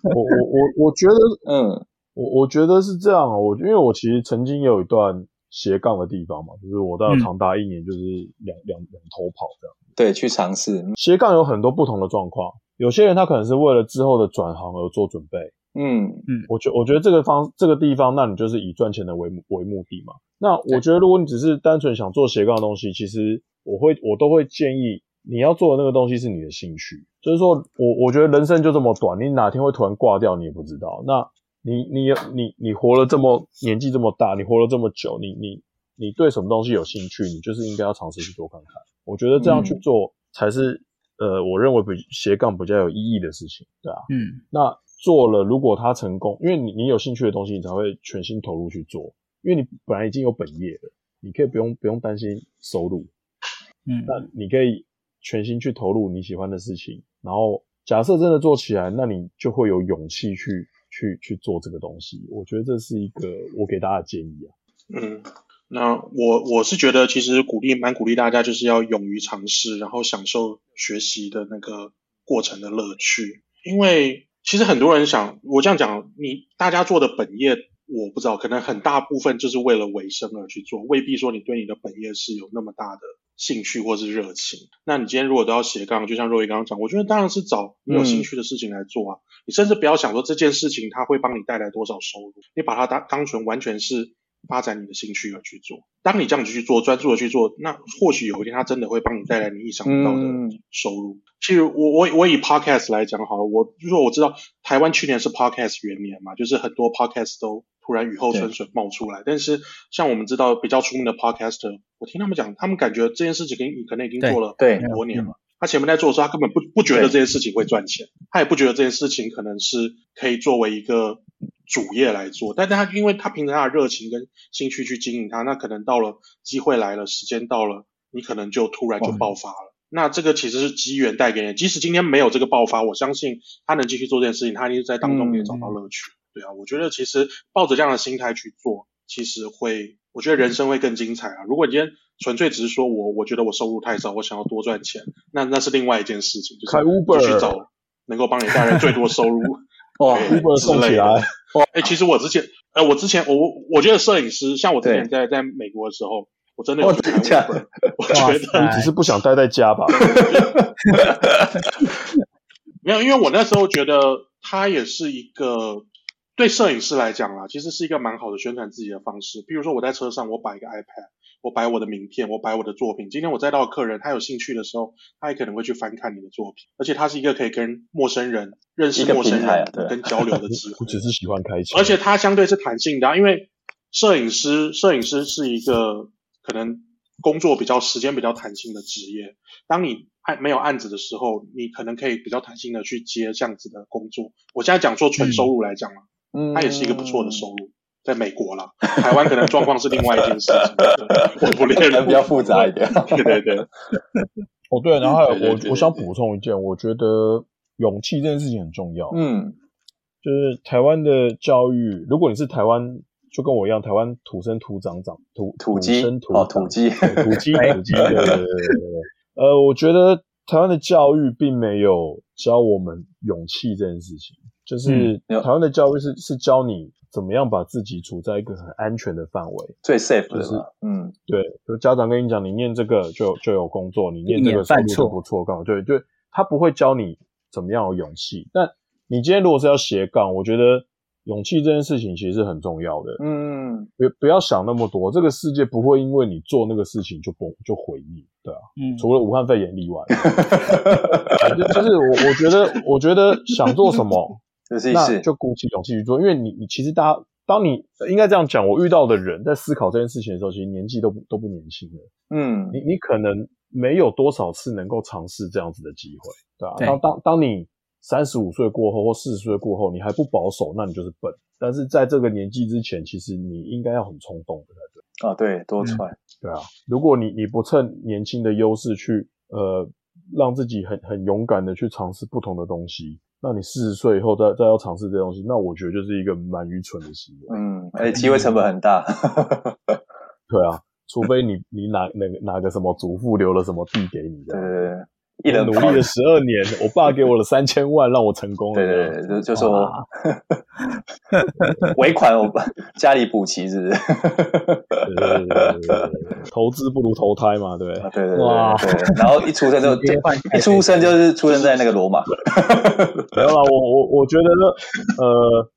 我我我我觉得，嗯，我我觉得是这样啊。我因为我其实曾经有一段斜杠的地方嘛，就是我到长达一年，就是两两两头跑这样。对，去尝试。斜杠有很多不同的状况，有些人他可能是为了之后的转行而做准备，嗯嗯，我觉我觉得这个方这个地方，那你就是以赚钱的为为目的嘛。那我觉得如果你只是单纯想做斜杠的东西，其实我会我都会建议你要做的那个东西是你的兴趣。就是说我我觉得人生就这么短，你哪天会突然挂掉，你也不知道。那你你你你活了这么年纪这么大，你活了这么久，你你你对什么东西有兴趣，你就是应该要尝试去做看看。我觉得这样去做才是、嗯、呃，我认为比斜杠比较有意义的事情，对啊。嗯，那做了，如果他成功，因为你你有兴趣的东西，你才会全心投入去做。因为你本来已经有本业了，你可以不用不用担心收入。嗯，那你可以全心去投入你喜欢的事情，然后假设真的做起来，那你就会有勇气去去去做这个东西。我觉得这是一个我给大家的建议啊。嗯。那我我是觉得，其实鼓励蛮鼓励大家，就是要勇于尝试，然后享受学习的那个过程的乐趣。因为其实很多人想，我这样讲，你大家做的本业，我不知道，可能很大部分就是为了维生而去做，未必说你对你的本业是有那么大的兴趣或是热情。那你今天如果都要斜杠，就像若仪刚刚讲，我觉得当然是找你有兴趣的事情来做啊。嗯、你甚至不要想说这件事情它会帮你带来多少收入，你把它当当成完全是。发展你的兴趣而去做，当你这样子去做，专注的去做，那或许有一天它真的会帮你带来你意想不到的收入。嗯、其实我我我以 podcast 来讲好了，我就说我知道台湾去年是 podcast 元年嘛，就是很多 podcast 都突然雨后春笋冒出来。但是像我们知道比较出名的 podcaster，我听他们讲，他们感觉这件事情跟你可能已经做了很多年了。他前面在做的时候，他根本不不觉得这件事情会赚钱，他也不觉得这件事情可能是可以作为一个。主业来做，但他因为他凭着他的热情跟兴趣去经营它，那可能到了机会来了，时间到了，你可能就突然就爆发了。那这个其实是机缘带给你，即使今天没有这个爆发，我相信他能继续做这件事情，他一定是在当中可以找到乐趣。对啊，我觉得其实抱着这样的心态去做，其实会，我觉得人生会更精彩啊。如果你今天纯粹只是说我，我觉得我收入太少，我想要多赚钱，那那是另外一件事情，就是继续找能够帮你带来最多收入。[laughs] 哇，Uber 送起来！哇，哎、欸，其实我之前，呃，我之前，我我觉得摄影师，像我之前在在美国的时候，我真的有去开 Uber。[laughs] 我觉得你只是不想待在家吧？[laughs] 没有，因为我那时候觉得他也是一个对摄影师来讲啊，其实是一个蛮好的宣传自己的方式。比如说我在车上，我摆一个 iPad。我摆我的名片，我摆我的作品。今天我再到客人，他有兴趣的时候，他也可能会去翻看你的作品。而且它是一个可以跟陌生人认识陌生人、啊、跟交流的机会。我只是喜欢开车。而且它相对是弹性的、啊，因为摄影师，摄影师是一个可能工作比较时间比较弹性的职业。当你案没有案子的时候，你可能可以比较弹性的去接这样子的工作。我现在讲做纯收入来讲啊，嗯，它也是一个不错的收入。在美国啦，台湾可能状况是另外一件事情，[laughs] 我不列了，比较复杂一点。对对对，哦对，然后还有我我想补充一件，我觉得勇气这件事情很重要。嗯，就是台湾的教育，如果你是台湾，就跟我一样，台湾土生土长长土土鸡土哦土鸡土鸡 [laughs] 土鸡，对对对对。呃，我觉得台湾的教育并没有教我们勇气这件事情，就是台湾的教育是是教你。怎么样把自己处在一个很安全的范围，最 safe 的，就是嗯，对，就家长跟你讲，你念这个就就有工作，你念这个收入就不错，干嘛？对对，他不会教你怎么样有勇气。但你今天如果是要斜杠，我觉得勇气这件事情其实是很重要的。嗯，不不要想那么多，这个世界不会因为你做那个事情就崩就毁灭，对啊，嗯，除了武汉肺炎例外。[laughs] 就是我我觉得我觉得想做什么。那就鼓起勇气去做，因为你，你其实大家，当你应该这样讲，我遇到的人在思考这件事情的时候，其实年纪都不都不年轻了。嗯，你你可能没有多少次能够尝试这样子的机会，对吧？对。当当当你三十五岁过后或四十岁过后，你还不保守，那你就是笨。但是在这个年纪之前，其实你应该要很冲动的才，对。啊，对，多踹。嗯，对啊，如果你你不趁年轻的优势去呃，让自己很很勇敢的去尝试不同的东西。那你四十岁以后再再要尝试这东西，那我觉得就是一个蛮愚蠢的行为。嗯，而且机会成本很大。对啊，除非你你哪哪哪个什么祖父留了什么地给你的。对对对。一人努力了十二年，我爸给我了三千万，让我成功了。对对对，就就说尾款我家里补齐，是不是？对对对对对，投资不如投胎嘛，对对对对。哇，然后一出生就一出生就是出生在那个罗马。[laughs] 没有啦，我我我觉得呢，呃，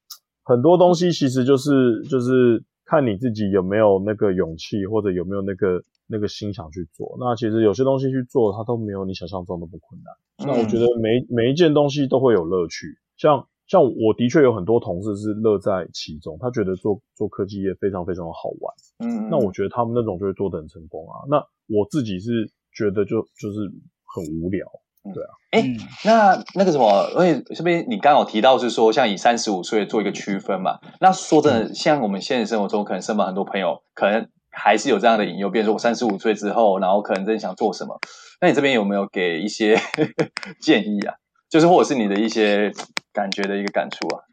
很多东西其实就是就是看你自己有没有那个勇气，或者有没有那个。那个心想去做，那其实有些东西去做，它都没有你想象中那么困难。嗯、那我觉得每每一件东西都会有乐趣，像像我的确有很多同事是乐在其中，他觉得做做科技业非常非常的好玩。嗯，那我觉得他们那种就会做得很成功啊。那我自己是觉得就就是很无聊，对啊。哎、嗯，那那个什么，因为这边你刚好提到是说，像以三十五岁做一个区分嘛。那说真的，嗯、像我们现实生活中，可能身边很多朋友可能。还是有这样的引诱，比如说我三十五岁之后，然后可能真的想做什么？那你这边有没有给一些 [laughs] 建议啊？就是或者是你的一些感觉的一个感触啊？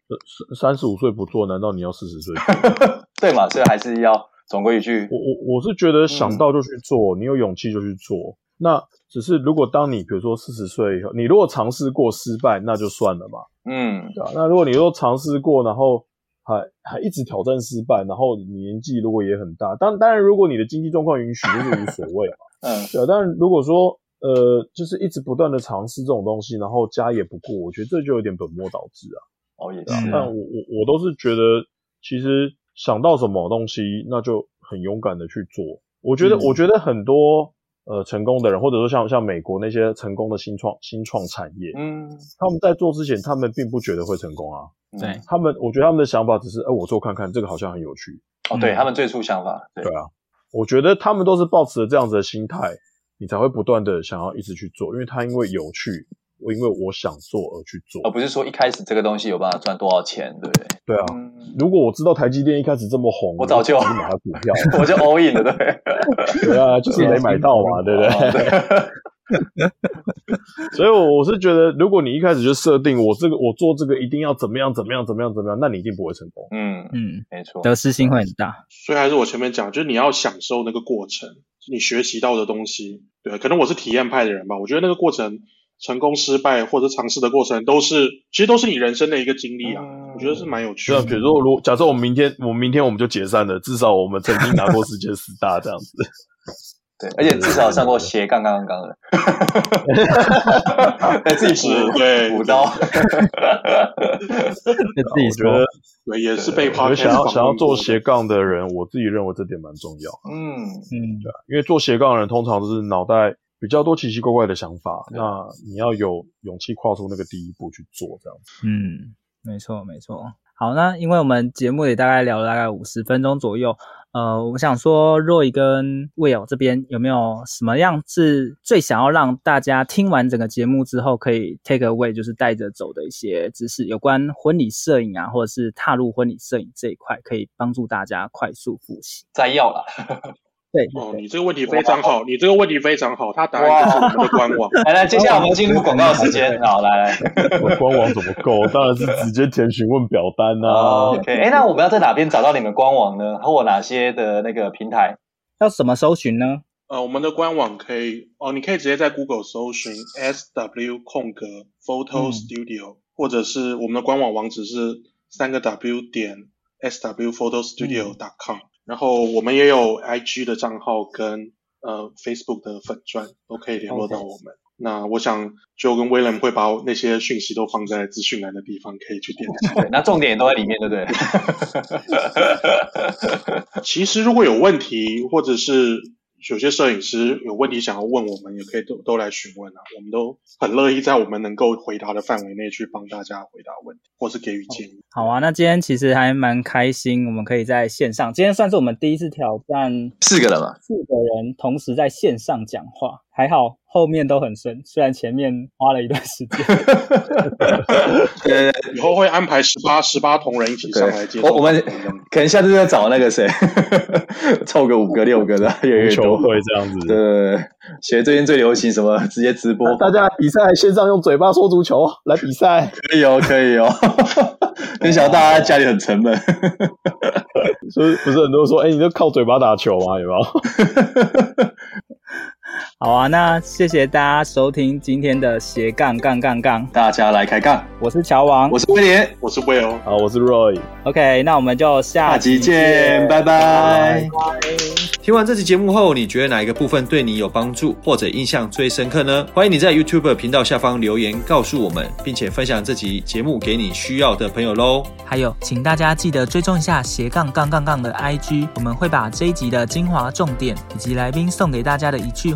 三十五岁不做，难道你要四十岁？[laughs] 对嘛？所以还是要总归一句，我我我是觉得想到就去做，嗯、你有勇气就去做。那只是如果当你比如说四十岁以后，你如果尝试过失败，那就算了嘛。嗯，对啊。那如果你说尝试过，然后还还一直挑战失败，然后年纪如果也很大，当当然如果你的经济状况允许，就是无所谓嘛。嗯，对啊。但如果说呃，就是一直不断的尝试这种东西，然后家也不顾，我觉得这就有点本末倒置啊。哦，也是啊。但我我我都是觉得，其实想到什么东西，那就很勇敢的去做。我觉得，嗯、我觉得很多呃成功的人，或者说像像美国那些成功的新创新创产业，嗯，他们在做之前，他们并不觉得会成功啊。对。他们，我觉得他们的想法只是，哎、欸，我做看看，这个好像很有趣。哦，对他们最初想法，对，对啊，我觉得他们都是抱持了这样子的心态，你才会不断的想要一直去做，因为他因为有趣，我因为我想做而去做，而不是说一开始这个东西有办法赚多少钱，对。不对？对啊，嗯、如果我知道台积电一开始这么红，我早就我就买它股票，[laughs] 我就 all in 了，对，[laughs] 对啊，就是没买到嘛，[laughs] 对不对？哦对 [laughs] 所以，我我是觉得，如果你一开始就设定我这个我做这个一定要怎么样怎么样怎么样怎么样，那你一定不会成功。嗯嗯，没错，得失心会很大。所以还是我前面讲，就是你要享受那个过程，你学习到的东西。对，可能我是体验派的人吧，我觉得那个过程，成功失败或者尝试的过程，都是其实都是你人生的一个经历啊。嗯、我觉得是蛮有趣的。比如说，如假设我们明天，我们明天我们就解散了，至少我们曾经拿过世界十大这样子。对，而且至少上过斜杠杠杠的，[laughs] 在自己补对补刀，[laughs] 自己说，对，也是被夸。想要想要做斜杠的人，我自己认为这点蛮重要。嗯嗯，对，因为做斜杠的人通常都是脑袋比较多奇奇怪怪的想法，那你要有勇气跨出那个第一步去做这样子。嗯，没错没错。好，那因为我们节目也大概聊了大概五十分钟左右。呃，我想说，Roy 跟 Will 这边有没有什么样是最想要让大家听完整个节目之后可以 take away，就是带着走的一些知识，有关婚礼摄影啊，或者是踏入婚礼摄影这一块，可以帮助大家快速复习。摘要了。对哦，你这个问题非常好，你这个问题非常好，他答案就是我们的官网。[laughs] 来来，接下来我们进入广告时间，好来来，[laughs] 我官网怎么够？当然是直接填询问表单呐、啊。OK，哎，那我们要在哪边找到你们官网呢？或哪些的那个平台？要怎么搜寻呢？呃，我们的官网可以哦，你可以直接在 Google 搜寻 SW 空格 Photo Studio，、嗯、或者是我们的官网网址是三个 W 点 SWPhotoStudio.com。嗯然后我们也有 IG 的账号跟呃 Facebook 的粉钻，都可以联络到我们。Okay. 那我想就跟 William 会把那些讯息都放在资讯栏的地方，可以去点击。[laughs] 那重点也都在里面，对不对？[laughs] 其实如果有问题或者是。有些摄影师有问题想要问我们，也可以都都来询问啊，我们都很乐意在我们能够回答的范围内去帮大家回答问题，或是给予建议。好啊，那今天其实还蛮开心，我们可以在线上，今天算是我们第一次挑战四个人嘛，四个人同时在线上讲话，还好后面都很深，虽然前面花了一段时间。对，以后会安排十八十八同人一起上来接受。我们可能下次再找那个谁，[laughs] 凑个五个六个的，越越多会这样子。对，学最近最流行什么？直接直播，大家比赛线上用嘴巴说足球来比赛，[laughs] 可以哦，可以哦。[laughs] 没想到大家家里很沉闷，所以不是很多人说，哎、欸，你就靠嘴巴打球吗？有没有？[laughs] 好啊，那谢谢大家收听今天的斜杠杠杠杠，大家来开杠。我是乔王，我是威廉，我是 Will。好，我是 Roy。OK，那我们就下集见，拜拜。听完这期节目后，你觉得哪一个部分对你有帮助，或者印象最深刻呢？欢迎你在 YouTube 频道下方留言告诉我们，并且分享这集节目给你需要的朋友喽。还有，请大家记得追踪一下斜杠杠杠杠的 IG，我们会把这一集的精华重点以及来宾送给大家的一句